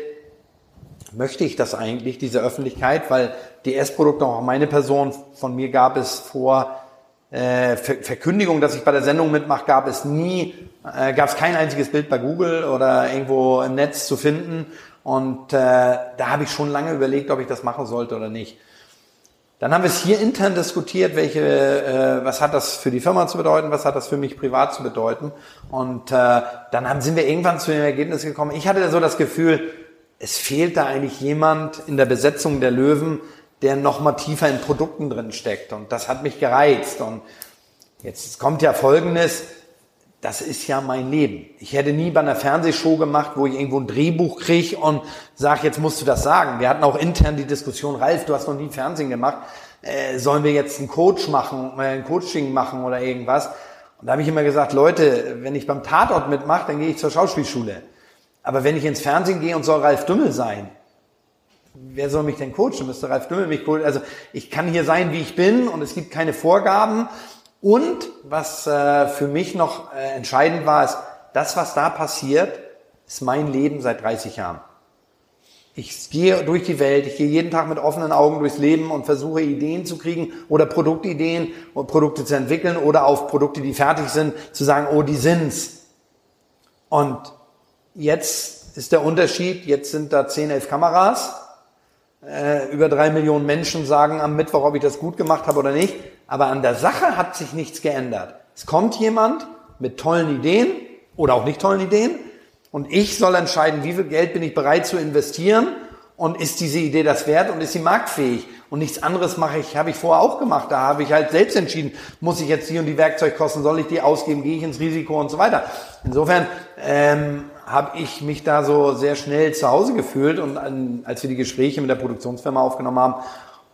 [SPEAKER 2] möchte ich das eigentlich, diese Öffentlichkeit? Weil DS-Produkte, auch meine Person, von mir gab es vor äh, Verkündigung, dass ich bei der Sendung mitmache, gab es nie, äh, gab es kein einziges Bild bei Google oder irgendwo im Netz zu finden. Und äh, da habe ich schon lange überlegt, ob ich das machen sollte oder nicht. Dann haben wir es hier intern diskutiert, welche, äh, was hat das für die Firma zu bedeuten, was hat das für mich privat zu bedeuten. Und äh, dann haben, sind wir irgendwann zu dem Ergebnis gekommen. Ich hatte so das Gefühl, es fehlt da eigentlich jemand in der Besetzung der Löwen, der noch mal tiefer in Produkten drin steckt. Und das hat mich gereizt. Und jetzt kommt ja Folgendes. Das ist ja mein Leben. Ich hätte nie bei einer Fernsehshow gemacht, wo ich irgendwo ein Drehbuch kriege und sage, jetzt musst du das sagen. Wir hatten auch intern die Diskussion, Ralf, du hast noch nie Fernsehen gemacht. Äh, sollen wir jetzt einen Coach machen, äh, ein Coaching machen oder irgendwas? Und da habe ich immer gesagt, Leute, wenn ich beim Tatort mitmache, dann gehe ich zur Schauspielschule. Aber wenn ich ins Fernsehen gehe und soll Ralf Dümmel sein, wer soll mich denn coachen? Müsste Ralf Dümmel mich coachen? Also ich kann hier sein, wie ich bin und es gibt keine Vorgaben. Und was äh, für mich noch äh, entscheidend war, ist, das, was da passiert, ist mein Leben seit 30 Jahren. Ich gehe durch die Welt, ich gehe jeden Tag mit offenen Augen durchs Leben und versuche Ideen zu kriegen oder Produktideen und Produkte zu entwickeln oder auf Produkte, die fertig sind, zu sagen, oh, die sind's. Und jetzt ist der Unterschied, jetzt sind da 10, 11 Kameras äh, über drei Millionen Menschen sagen am Mittwoch, ob ich das gut gemacht habe oder nicht. Aber an der Sache hat sich nichts geändert. Es kommt jemand mit tollen Ideen oder auch nicht tollen Ideen und ich soll entscheiden, wie viel Geld bin ich bereit zu investieren und ist diese Idee das wert und ist sie marktfähig. Und nichts anderes mache ich, habe ich vorher auch gemacht. Da habe ich halt selbst entschieden, muss ich jetzt die und die Werkzeugkosten, soll ich die ausgeben, gehe ich ins Risiko und so weiter. Insofern ähm, habe ich mich da so sehr schnell zu Hause gefühlt und an, als wir die Gespräche mit der Produktionsfirma aufgenommen haben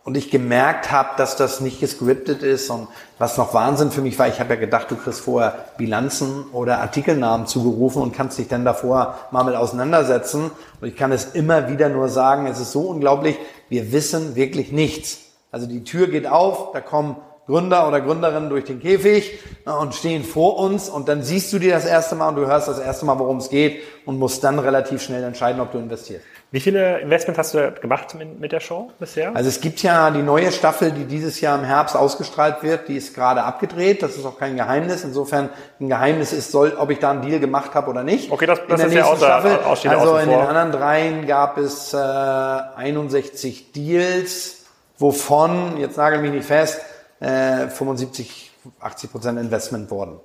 [SPEAKER 2] und ich gemerkt habe, dass das nicht gescriptet ist und was noch Wahnsinn für mich war, ich habe ja gedacht, du kriegst vorher Bilanzen oder Artikelnamen zugerufen und kannst dich dann davor mal mit auseinandersetzen und ich kann es immer wieder nur sagen, es ist so unglaublich, wir wissen wirklich nichts. Also die Tür geht auf, da kommen Gründer oder Gründerinnen durch den Käfig und stehen vor uns und dann siehst du dir das erste Mal und du hörst das erste Mal, worum es geht und musst dann relativ schnell entscheiden, ob du investierst.
[SPEAKER 1] Wie viele Investments hast du gemacht mit, der Show bisher?
[SPEAKER 2] Also es gibt ja die neue Staffel, die dieses Jahr im Herbst ausgestrahlt wird, die ist gerade abgedreht. Das ist auch kein Geheimnis. Insofern ein Geheimnis ist, soll, ob ich da einen Deal gemacht habe oder nicht.
[SPEAKER 1] Okay, das, das ist ja außer,
[SPEAKER 2] Staffel. Also in den anderen dreien gab es äh, 61 Deals, wovon, jetzt nagel mich nicht fest, äh, 75, 80 Prozent Investment wurden.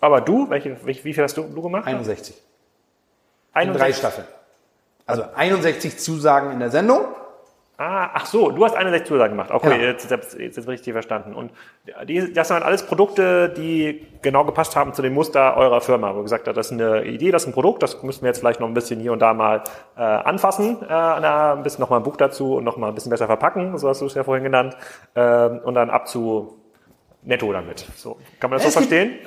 [SPEAKER 1] Aber du, welche, wie viel hast du, du gemacht?
[SPEAKER 2] 61. 61. In drei Staffeln. Also 61 Zusagen in der Sendung.
[SPEAKER 1] Ah, ach so, du hast 61 Zusagen gemacht. Okay, ja. jetzt, jetzt, jetzt, jetzt richtig verstanden. Und die, das waren alles Produkte, die genau gepasst haben zu dem Muster eurer Firma, wo gesagt hat, das ist eine Idee, das ist ein Produkt, das müssen wir jetzt vielleicht noch ein bisschen hier und da mal äh, anfassen, äh, ein bisschen noch mal ein Buch dazu und noch mal ein bisschen besser verpacken, so hast du es ja vorhin genannt, äh, und dann abzu netto damit. So, kann man das es so verstehen?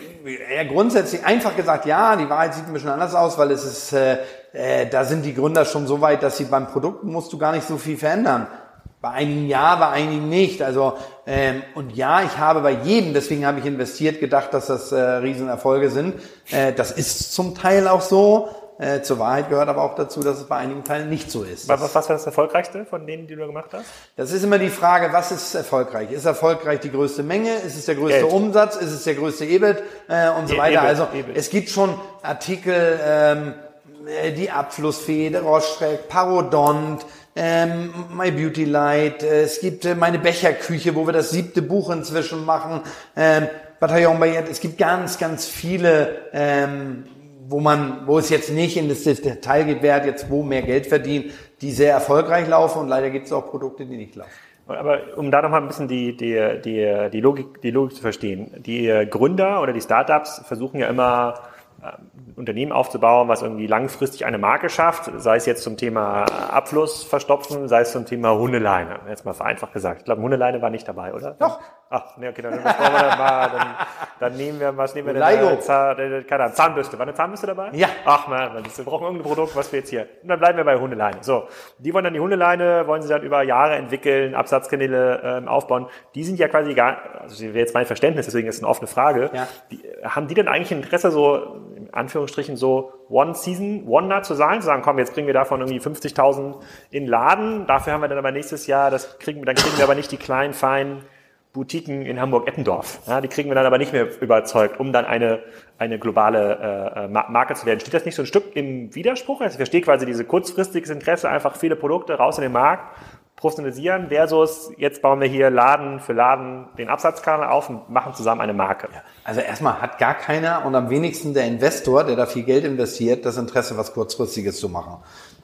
[SPEAKER 2] ja, grundsätzlich einfach gesagt, ja, die Wahrheit sieht ein bisschen anders aus, weil es ist, äh, äh, da sind die Gründer schon so weit, dass sie beim Produkt musst du gar nicht so viel verändern. Bei einigen ja, bei einigen nicht. Also ähm, und ja, ich habe bei jedem, deswegen habe ich investiert, gedacht, dass das äh, Riesenerfolge sind. Äh, das ist zum Teil auch so. Äh, zur Wahrheit gehört aber auch dazu, dass es bei einigen Teilen nicht so ist.
[SPEAKER 1] Was, was war das erfolgreichste von denen, die du gemacht hast?
[SPEAKER 2] Das ist immer die Frage, was ist erfolgreich? Ist erfolgreich die größte Menge? Ist es der größte Geld. Umsatz? Ist es der größte EBIT? Äh, und so e weiter. EBIT, also EBIT. es gibt schon Artikel, ähm, äh, die Abflussfee, der Rostrek, Parodont, ähm, My Beauty Light, äh, es gibt äh, meine Becherküche, wo wir das siebte Buch inzwischen machen, ähm, Bataillon Bayette, es gibt ganz, ganz viele, ähm, wo man, wo es jetzt nicht in das Detail geht, wer hat jetzt wo mehr Geld verdient, die sehr erfolgreich laufen und leider gibt es auch Produkte, die nicht laufen.
[SPEAKER 1] Aber um da nochmal ein bisschen die, die, die, die, Logik, die Logik zu verstehen. Die Gründer oder die Startups versuchen ja immer, ähm, Unternehmen aufzubauen, was irgendwie langfristig eine Marke schafft, sei es jetzt zum Thema Abfluss verstopfen, sei es zum Thema Hundeleine. Jetzt mal vereinfacht gesagt. Ich glaube, Hundeleine war nicht dabei, oder?
[SPEAKER 2] Doch.
[SPEAKER 1] Ach, nee, okay, dann, dann, mal, dann, dann nehmen wir, was nehmen wir denn? Zahn, keine Ahnung, Zahnbürste. War eine Zahnbürste dabei?
[SPEAKER 2] Ja.
[SPEAKER 1] Ach man, wir brauchen irgendein Produkt, was wir jetzt hier. Und dann bleiben wir bei Hundeleine. So. Die wollen dann die Hundeleine, wollen sie dann über Jahre entwickeln, Absatzkanäle ähm, aufbauen. Die sind ja quasi gar, also das wäre jetzt mein Verständnis, deswegen ist es eine offene Frage. Ja. Die, haben die denn eigentlich Interesse, so, in Anführungsstrichen, so One Season Wonder zu sein? Zu sagen, komm, jetzt bringen wir davon irgendwie 50.000 in Laden. Dafür haben wir dann aber nächstes Jahr, das kriegen, dann kriegen wir aber nicht die kleinen, feinen, Boutiquen in Hamburg-Eppendorf. Ja, die kriegen wir dann aber nicht mehr überzeugt, um dann eine, eine globale äh, Marke zu werden. Steht das nicht so ein Stück im Widerspruch? Also ich verstehe quasi diese kurzfristiges Interesse, einfach viele Produkte raus in den Markt, professionalisieren versus jetzt bauen wir hier Laden für Laden den Absatzkanal auf und machen zusammen eine Marke. Ja,
[SPEAKER 2] also erstmal hat gar keiner und am wenigsten der Investor, der da viel Geld investiert, das Interesse, was kurzfristiges zu machen.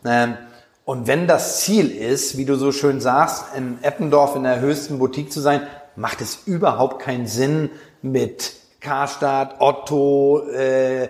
[SPEAKER 2] Ähm, und wenn das Ziel ist, wie du so schön sagst, in Eppendorf in der höchsten Boutique zu sein, macht es überhaupt keinen Sinn mit Karstadt, Otto, äh,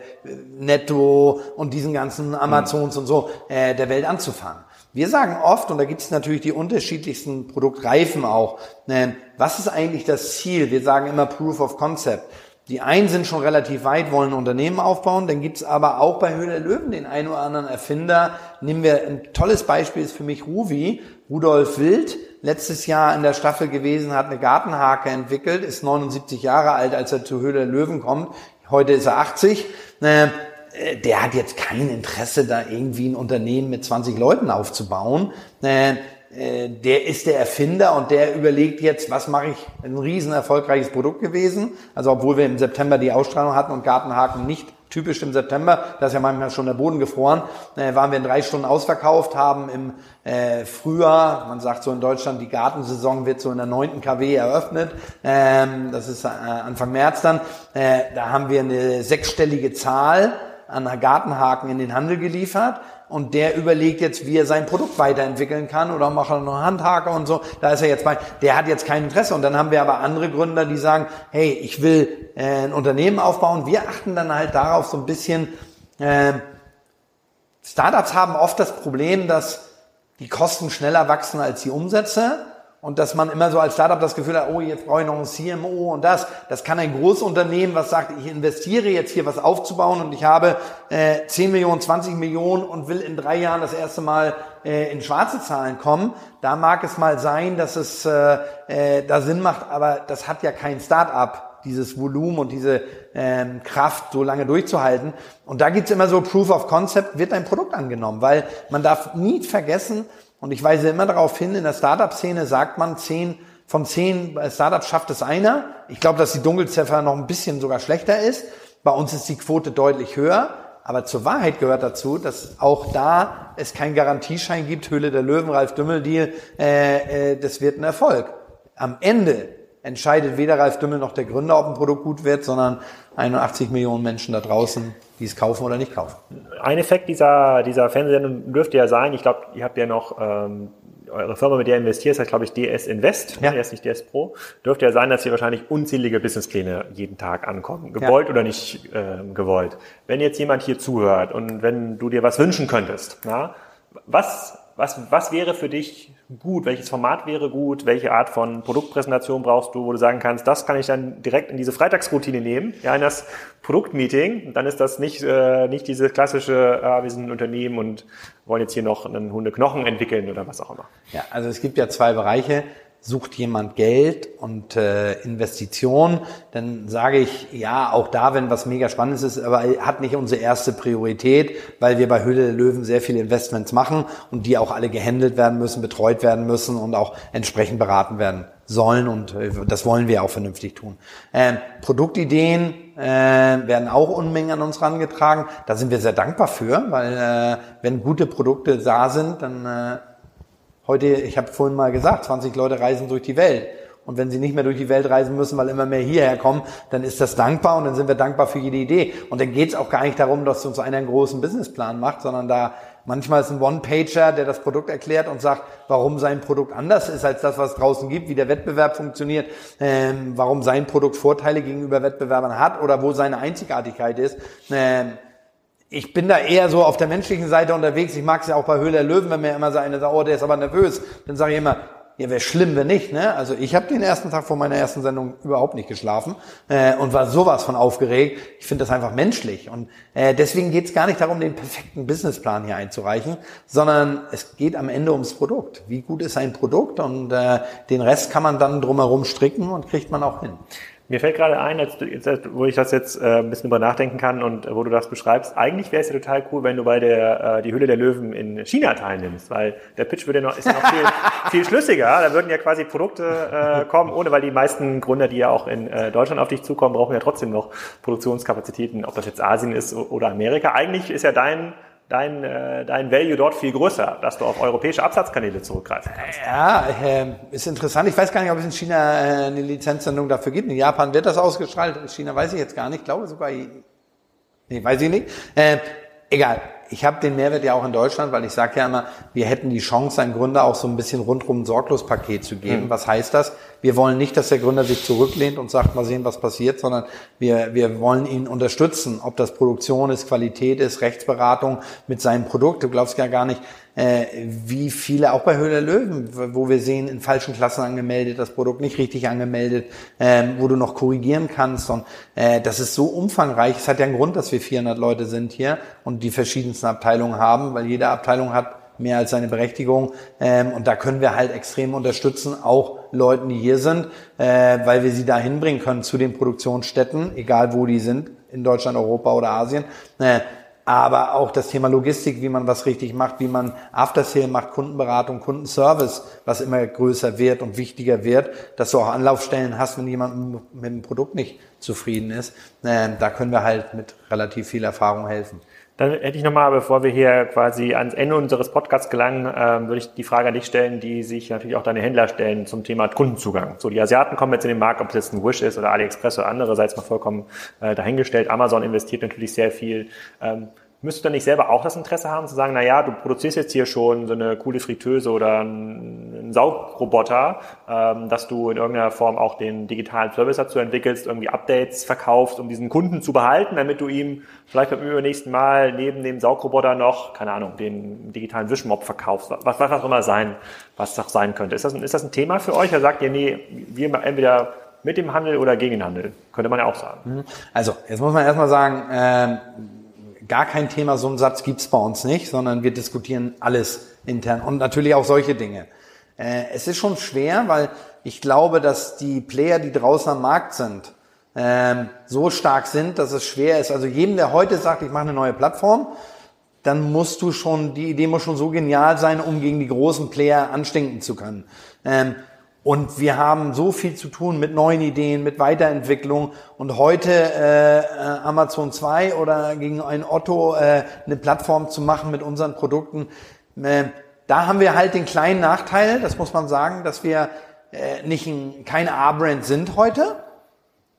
[SPEAKER 2] Netto und diesen ganzen Amazons mhm. und so äh, der Welt anzufangen. Wir sagen oft, und da gibt es natürlich die unterschiedlichsten Produktreifen auch, äh, was ist eigentlich das Ziel? Wir sagen immer Proof of Concept. Die einen sind schon relativ weit, wollen ein Unternehmen aufbauen. Dann gibt's aber auch bei Höhle Löwen den einen oder anderen Erfinder. Nehmen wir ein tolles Beispiel ist für mich Ruvi, Rudolf Wild letztes Jahr in der Staffel gewesen, hat eine Gartenhake entwickelt, ist 79 Jahre alt, als er zur Höhle Löwen kommt. Heute ist er 80. Äh, der hat jetzt kein Interesse, da irgendwie ein Unternehmen mit 20 Leuten aufzubauen. Äh, der ist der Erfinder und der überlegt jetzt, was mache ich, ein riesen erfolgreiches Produkt gewesen. Also obwohl wir im September die Ausstrahlung hatten und Gartenhaken nicht typisch im September, da ist ja manchmal schon der Boden gefroren, äh, waren wir in drei Stunden ausverkauft, haben im äh, Frühjahr, man sagt so in Deutschland, die Gartensaison wird so in der neunten KW eröffnet, ähm, das ist äh, Anfang März dann, äh, da haben wir eine sechsstellige Zahl an Gartenhaken in den Handel geliefert und der überlegt jetzt, wie er sein Produkt weiterentwickeln kann oder macht er noch Handhaker und so. Da ist er jetzt bei, der hat jetzt kein Interesse. Und dann haben wir aber andere Gründer, die sagen, hey, ich will äh, ein Unternehmen aufbauen. Wir achten dann halt darauf so ein bisschen, äh, Startups haben oft das Problem, dass die Kosten schneller wachsen als die Umsätze und dass man immer so als Startup das Gefühl hat, oh, jetzt brauche ich noch ein CMO und das. Das kann ein Großunternehmen, was sagt, ich investiere jetzt hier was aufzubauen und ich habe äh, 10 Millionen, 20 Millionen und will in drei Jahren das erste Mal äh, in schwarze Zahlen kommen. Da mag es mal sein, dass es äh, äh, da Sinn macht, aber das hat ja kein Startup dieses Volumen und diese ähm, Kraft so lange durchzuhalten. Und da gibt's immer so Proof of Concept, wird ein Produkt angenommen, weil man darf nie vergessen, und ich weise immer darauf hin, in der Startup-Szene sagt man, zehn, von zehn Startups schafft es einer. Ich glaube, dass die Dunkelziffer noch ein bisschen sogar schlechter ist. Bei uns ist die Quote deutlich höher. Aber zur Wahrheit gehört dazu, dass auch da es keinen Garantieschein gibt, Höhle der Löwen, Ralf Dümmel-Deal, äh, äh, das wird ein Erfolg. Am Ende entscheidet weder Ralf Dümmel noch der Gründer, ob ein Produkt gut wird, sondern 81 Millionen Menschen da draußen, die es kaufen oder nicht kaufen.
[SPEAKER 1] Ein Effekt dieser, dieser Fernsehsendung dürfte ja sein, ich glaube, ihr habt ja noch ähm, eure Firma, mit der ihr investiert, heißt, glaube ich, DS Invest, ja. erst nicht DS Pro, dürfte ja sein, dass hier wahrscheinlich unzählige Businesspläne jeden Tag ankommen, gewollt ja. oder nicht äh, gewollt. Wenn jetzt jemand hier zuhört und wenn du dir was wünschen könntest, na, was was, was wäre für dich gut? Welches Format wäre gut? Welche Art von Produktpräsentation brauchst du, wo du sagen kannst, das kann ich dann direkt in diese Freitagsroutine nehmen, ja, in das Produktmeeting. Dann ist das nicht, äh, nicht diese klassische, äh, wir sind ein Unternehmen und wollen jetzt hier noch einen Hundeknochen entwickeln oder was auch immer.
[SPEAKER 2] Ja, also es gibt ja zwei Bereiche sucht jemand Geld und äh, Investition, dann sage ich, ja, auch da, wenn was mega Spannendes ist, aber hat nicht unsere erste Priorität, weil wir bei Höhle der Löwen sehr viele Investments machen und die auch alle gehandelt werden müssen, betreut werden müssen und auch entsprechend beraten werden sollen und äh, das wollen wir auch vernünftig tun. Ähm, Produktideen äh, werden auch Unmengen an uns rangetragen. Da sind wir sehr dankbar für, weil äh, wenn gute Produkte da sind, dann äh, Heute, ich habe vorhin mal gesagt, 20 Leute reisen durch die Welt. Und wenn sie nicht mehr durch die Welt reisen müssen, weil immer mehr hierher kommen, dann ist das dankbar und dann sind wir dankbar für jede Idee. Und dann geht es auch gar nicht darum, dass uns einer einen großen Businessplan macht, sondern da manchmal ist ein One-Pager, der das Produkt erklärt und sagt, warum sein Produkt anders ist als das, was es draußen gibt, wie der Wettbewerb funktioniert, ähm, warum sein Produkt Vorteile gegenüber Wettbewerbern hat oder wo seine Einzigartigkeit ist. Ähm, ich bin da eher so auf der menschlichen Seite unterwegs. Ich mag es ja auch bei Höhle der Löwen, wenn mir immer so eine sagt, oh, der ist aber nervös. Dann sage ich immer, ja, wäre schlimm, wenn nicht. Ne? Also ich habe den ersten Tag vor meiner ersten Sendung überhaupt nicht geschlafen äh, und war sowas von aufgeregt. Ich finde das einfach menschlich. Und äh, deswegen geht es gar nicht darum, den perfekten Businessplan hier einzureichen, sondern es geht am Ende ums Produkt. Wie gut ist ein Produkt? Und äh, den Rest kann man dann drumherum stricken und kriegt man auch hin.
[SPEAKER 1] Mir fällt gerade ein, als wo ich das jetzt äh, ein bisschen über nachdenken kann und äh, wo du das beschreibst, eigentlich wäre es ja total cool, wenn du bei der äh, die Hülle der Löwen in China teilnimmst, weil der Pitch würde noch, ist ja noch viel, viel schlüssiger. Da würden ja quasi Produkte äh, kommen, ohne weil die meisten Gründer, die ja auch in äh, Deutschland auf dich zukommen, brauchen ja trotzdem noch Produktionskapazitäten, ob das jetzt Asien ist oder Amerika. Eigentlich ist ja dein dein, äh, dein Value dort viel größer, dass du auf europäische Absatzkanäle zurückgreifen kannst.
[SPEAKER 2] Ja, äh, ist interessant. Ich weiß gar nicht, ob es in China äh, eine Lizenzsendung dafür gibt. In Japan wird das ausgestrahlt. In China weiß ich jetzt gar nicht. Ich glaube sogar, nee, weiß ich nicht. Äh, egal ich habe den Mehrwert ja auch in Deutschland, weil ich sage ja immer, wir hätten die Chance, einem Gründer auch so ein bisschen rundrum ein Sorglospaket zu geben. Mhm. Was heißt das? Wir wollen nicht, dass der Gründer sich zurücklehnt und sagt, mal sehen, was passiert, sondern wir, wir wollen ihn unterstützen, ob das Produktion ist, Qualität ist, Rechtsberatung mit seinem Produkt. Du glaubst ja gar nicht, äh, wie viele, auch bei Höhle Löwen, wo wir sehen, in falschen Klassen angemeldet, das Produkt nicht richtig angemeldet, ähm, wo du noch korrigieren kannst. Und äh, das ist so umfangreich. Es hat ja einen Grund, dass wir 400 Leute sind hier und die verschiedensten Abteilungen haben, weil jede Abteilung hat mehr als seine Berechtigung. Ähm, und da können wir halt extrem unterstützen, auch Leuten, die hier sind, äh, weil wir sie da hinbringen können zu den Produktionsstätten, egal wo die sind, in Deutschland, Europa oder Asien. Äh, aber auch das Thema Logistik, wie man was richtig macht, wie man After-Sale macht, Kundenberatung, Kundenservice, was immer größer wird und wichtiger wird, dass du auch Anlaufstellen hast, wenn jemand mit dem Produkt nicht zufrieden ist. Äh, da können wir halt mit relativ viel Erfahrung helfen.
[SPEAKER 1] Dann hätte ich nochmal, bevor wir hier quasi ans Ende unseres Podcasts gelangen, ähm, würde ich die Frage an dich stellen, die sich natürlich auch deine Händler stellen zum Thema Kundenzugang. So, die Asiaten kommen jetzt in den Markt, ob es jetzt ein Wish ist oder AliExpress oder andere, sei es mal vollkommen äh, dahingestellt. Amazon investiert natürlich sehr viel. Ähm, Müsstest du dann nicht selber auch das Interesse haben zu sagen, na ja, du produzierst jetzt hier schon so eine coole Fritteuse oder einen Saugroboter, ähm, dass du in irgendeiner Form auch den digitalen Service dazu entwickelst, irgendwie Updates verkaufst, um diesen Kunden zu behalten, damit du ihm vielleicht beim übernächsten Mal neben dem Saugroboter noch, keine Ahnung, den digitalen Wischmob verkaufst, was, was auch immer sein, was das sein könnte. Ist das, ist das ein Thema für euch? Oder sagt ihr, nee, wir entweder mit dem Handel oder gegen den Handel? Könnte man ja auch sagen.
[SPEAKER 2] Mhm. Also, jetzt muss man erstmal sagen, ähm gar kein Thema, so einen Satz gibt's bei uns nicht, sondern wir diskutieren alles intern und natürlich auch solche Dinge. Äh, es ist schon schwer, weil ich glaube, dass die Player, die draußen am Markt sind, ähm, so stark sind, dass es schwer ist. Also jedem, der heute sagt, ich mache eine neue Plattform, dann musst du schon, die Idee muss schon so genial sein, um gegen die großen Player anstinken zu können. Ähm, und wir haben so viel zu tun mit neuen Ideen, mit Weiterentwicklung. Und heute äh, äh Amazon 2 oder gegen ein Otto äh, eine Plattform zu machen mit unseren Produkten, äh, da haben wir halt den kleinen Nachteil, das muss man sagen, dass wir äh, nicht ein, kein A-Brand sind heute.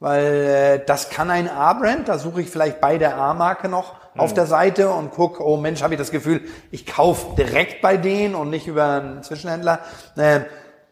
[SPEAKER 2] Weil äh, das kann ein A-Brand, da suche ich vielleicht bei der A-Marke noch mhm. auf der Seite und guck, oh Mensch, habe ich das Gefühl, ich kaufe direkt bei denen und nicht über einen Zwischenhändler. Äh,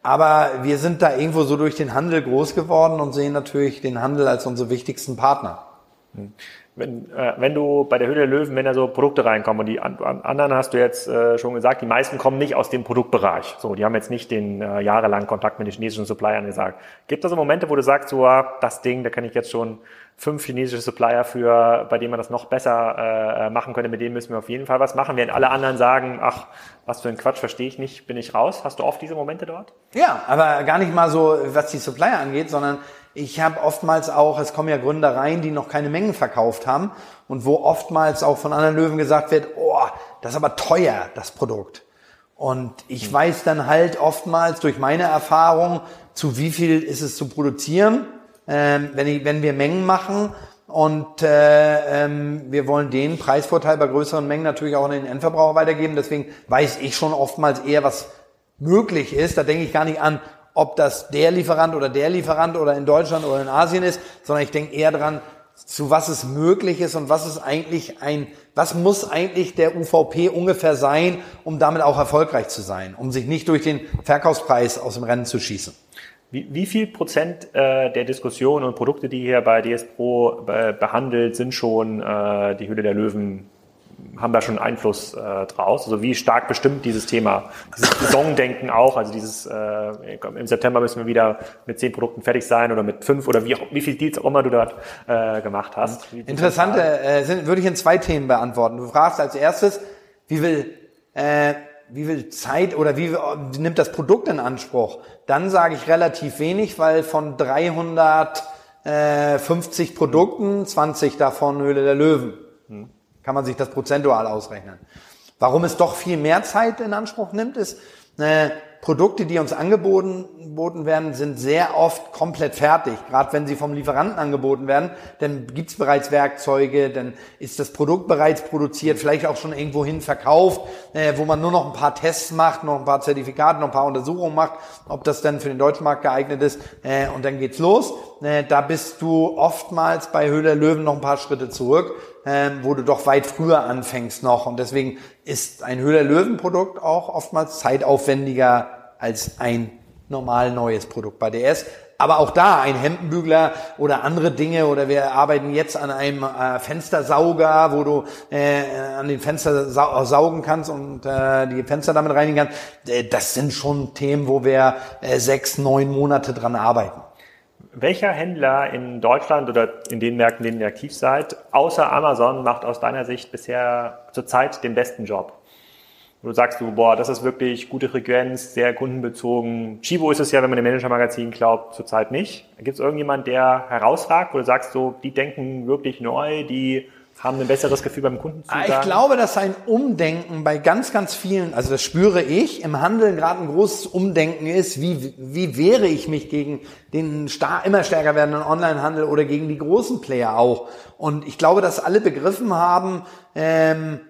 [SPEAKER 2] aber wir sind da irgendwo so durch den Handel groß geworden und sehen natürlich den Handel als unsere wichtigsten Partner.
[SPEAKER 1] Hm. Wenn, äh, wenn du bei der Höhle der Löwen, wenn da so Produkte reinkommen und die anderen hast du jetzt äh, schon gesagt, die meisten kommen nicht aus dem Produktbereich. So, die haben jetzt nicht den äh, jahrelangen Kontakt mit den chinesischen Suppliern gesagt. Gibt es so Momente, wo du sagst, so, ah, das Ding, da kann ich jetzt schon fünf chinesische Supplier für, bei denen man das noch besser äh, machen könnte, mit denen müssen wir auf jeden Fall was machen. Während alle anderen sagen, ach, was für ein Quatsch, verstehe ich nicht, bin ich raus. Hast du oft diese Momente dort?
[SPEAKER 2] Ja, aber gar nicht mal so, was die Supplier angeht, sondern ich habe oftmals auch, es kommen ja Gründer rein, die noch keine Mengen verkauft haben und wo oftmals auch von anderen Löwen gesagt wird, oh, das ist aber teuer, das Produkt. Und ich hm. weiß dann halt oftmals durch meine Erfahrung, zu wie viel ist es zu produzieren ähm, wenn, ich, wenn wir Mengen machen und äh, ähm, wir wollen den Preisvorteil bei größeren Mengen natürlich auch an den Endverbraucher weitergeben. Deswegen weiß ich schon oftmals eher, was möglich ist. Da denke ich gar nicht an, ob das der Lieferant oder der Lieferant oder in Deutschland oder in Asien ist, sondern ich denke eher dran, zu was es möglich ist und was ist eigentlich ein, was muss eigentlich der UVP ungefähr sein, um damit auch erfolgreich zu sein, um sich nicht durch den Verkaufspreis aus dem Rennen zu schießen.
[SPEAKER 1] Wie, wie viel Prozent äh, der Diskussionen und Produkte, die hier bei DS Pro äh, behandelt, sind schon äh, die Hülle der Löwen haben da schon Einfluss äh, draus? Also wie stark bestimmt dieses Thema, dieses Saisondenken auch, also dieses äh, im September müssen wir wieder mit zehn Produkten fertig sein oder mit fünf oder wie, wie viele Deals auch immer du dort äh, gemacht hast.
[SPEAKER 2] Interessante äh, sind, würde ich in zwei Themen beantworten. Du fragst als erstes, wie viel, äh, wie viel Zeit oder wie, wie nimmt das Produkt in Anspruch? Dann sage ich relativ wenig, weil von 350 Produkten 20 davon Höhle der Löwen. Hm kann man sich das prozentual ausrechnen. Warum es doch viel mehr Zeit in Anspruch nimmt, ist, äh, Produkte, die uns angeboten werden, sind sehr oft komplett fertig. Gerade wenn sie vom Lieferanten angeboten werden, dann gibt's bereits Werkzeuge, dann ist das Produkt bereits produziert, vielleicht auch schon irgendwohin verkauft, äh, wo man nur noch ein paar Tests macht, noch ein paar Zertifikate, noch ein paar Untersuchungen macht, ob das dann für den deutschen Markt geeignet ist. Äh, und dann geht's los. Äh, da bist du oftmals bei Höhle Löwen noch ein paar Schritte zurück ähm, wo du doch weit früher anfängst noch. Und deswegen ist ein Höhler-Löwen-Produkt auch oftmals zeitaufwendiger als ein normal neues Produkt bei DS. Aber auch da ein Hemdenbügler oder andere Dinge oder wir arbeiten jetzt an einem äh, Fenstersauger, wo du äh, an den Fenster sau saugen kannst und äh, die Fenster damit reinigen kannst. Äh, das sind schon Themen, wo wir äh, sechs, neun Monate dran arbeiten.
[SPEAKER 1] Welcher Händler in Deutschland oder in den Märkten, in denen ihr aktiv seid, außer Amazon, macht aus deiner Sicht bisher zurzeit den besten Job? Wo du sagst, du, boah, das ist wirklich gute Frequenz, sehr kundenbezogen. Chivo ist es ja, wenn man dem Manager-Magazin glaubt, zurzeit nicht. Gibt es irgendjemand, der herausragt, wo du sagst, so, die denken wirklich neu, die haben ein besseres Gefühl beim Kunden zu
[SPEAKER 2] ah, Ich glaube, dass ein Umdenken bei ganz, ganz vielen, also das spüre ich, im Handeln gerade ein großes Umdenken ist, wie, wie wehre ich mich gegen den star immer stärker werdenden Onlinehandel oder gegen die großen Player auch. Und ich glaube, dass alle begriffen haben, ähm,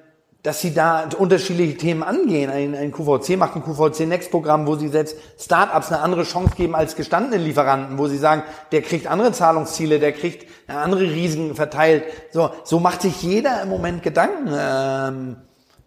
[SPEAKER 2] dass sie da unterschiedliche Themen angehen. Ein, ein QVC macht ein QVC Next Programm, wo sie selbst Startups eine andere Chance geben als gestandenen Lieferanten, wo sie sagen, der kriegt andere Zahlungsziele, der kriegt andere Risiken verteilt. So, so macht sich jeder im Moment Gedanken. Ähm,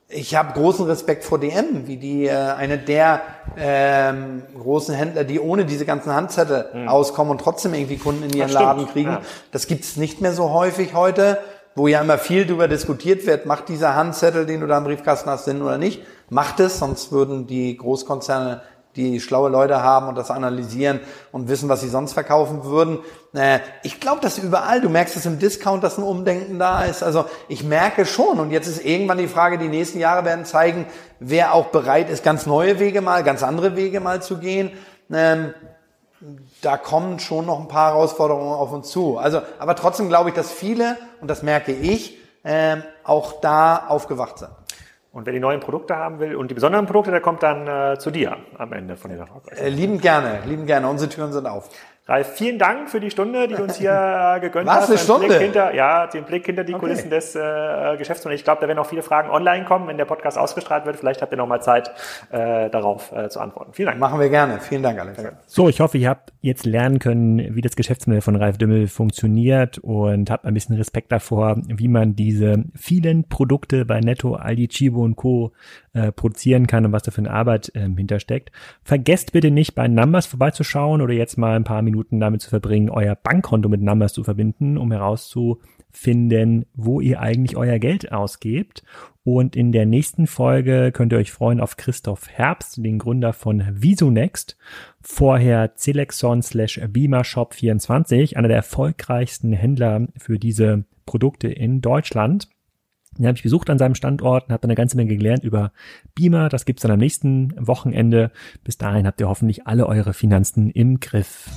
[SPEAKER 2] ich habe großen Respekt vor DM, wie die äh, eine der ähm, großen Händler, die ohne diese ganzen Handzettel mhm. auskommen und trotzdem irgendwie Kunden in ihren Laden kriegen. Ja. Das gibt's nicht mehr so häufig heute wo ja immer viel darüber diskutiert wird, macht dieser Handzettel, den du da im Briefkasten hast, Sinn oder nicht? Macht es, sonst würden die Großkonzerne die schlaue Leute haben und das analysieren und wissen, was sie sonst verkaufen würden. Äh, ich glaube, dass überall, du merkst es im Discount, dass ein Umdenken da ist. Also ich merke schon, und jetzt ist irgendwann die Frage, die nächsten Jahre werden zeigen, wer auch bereit ist, ganz neue Wege mal, ganz andere Wege mal zu gehen. Ähm, da kommen schon noch ein paar Herausforderungen auf uns zu. Also, aber trotzdem glaube ich, dass viele, und das merke ich, äh, auch da aufgewacht sind.
[SPEAKER 1] Und wer die neuen Produkte haben will und die besonderen Produkte, der kommt dann äh, zu dir am Ende von
[SPEAKER 2] der Äh, lieben gerne, lieben gerne. Unsere Türen sind auf.
[SPEAKER 1] Ralf, vielen Dank für die Stunde, die du uns hier gegönnt
[SPEAKER 2] Was, hast. Eine Stunde?
[SPEAKER 1] Blick hinter, ja, den Blick hinter die okay. Kulissen des äh, Geschäfts. Und ich glaube, da werden auch viele Fragen online kommen, wenn der Podcast ausgestrahlt wird. Vielleicht habt ihr noch mal Zeit, äh, darauf äh, zu antworten.
[SPEAKER 2] Vielen Dank. Machen wir gerne. Vielen Dank, Alex.
[SPEAKER 1] So, ich hoffe, ihr habt jetzt lernen können, wie das Geschäftsmodell von Ralf Dümmel funktioniert und habt ein bisschen Respekt davor, wie man diese vielen Produkte bei Netto, Aldi, Chibo und Co. Äh, produzieren kann und was da für eine Arbeit ähm, hintersteckt. Vergesst bitte nicht, bei Numbers vorbeizuschauen oder jetzt mal ein paar Minuten damit zu verbringen, euer Bankkonto mit Numbers zu verbinden, um herauszufinden, wo ihr eigentlich euer Geld ausgebt. Und in der nächsten Folge könnt ihr euch freuen auf Christoph Herbst, den Gründer von Visunext, vorher Celexon slash Beamer Shop 24, einer der erfolgreichsten Händler für diese Produkte in Deutschland. Den habe ich besucht an seinem Standort und habe eine ganze Menge gelernt über Beamer. Das gibt's dann am nächsten Wochenende. Bis dahin habt ihr hoffentlich alle eure Finanzen im Griff.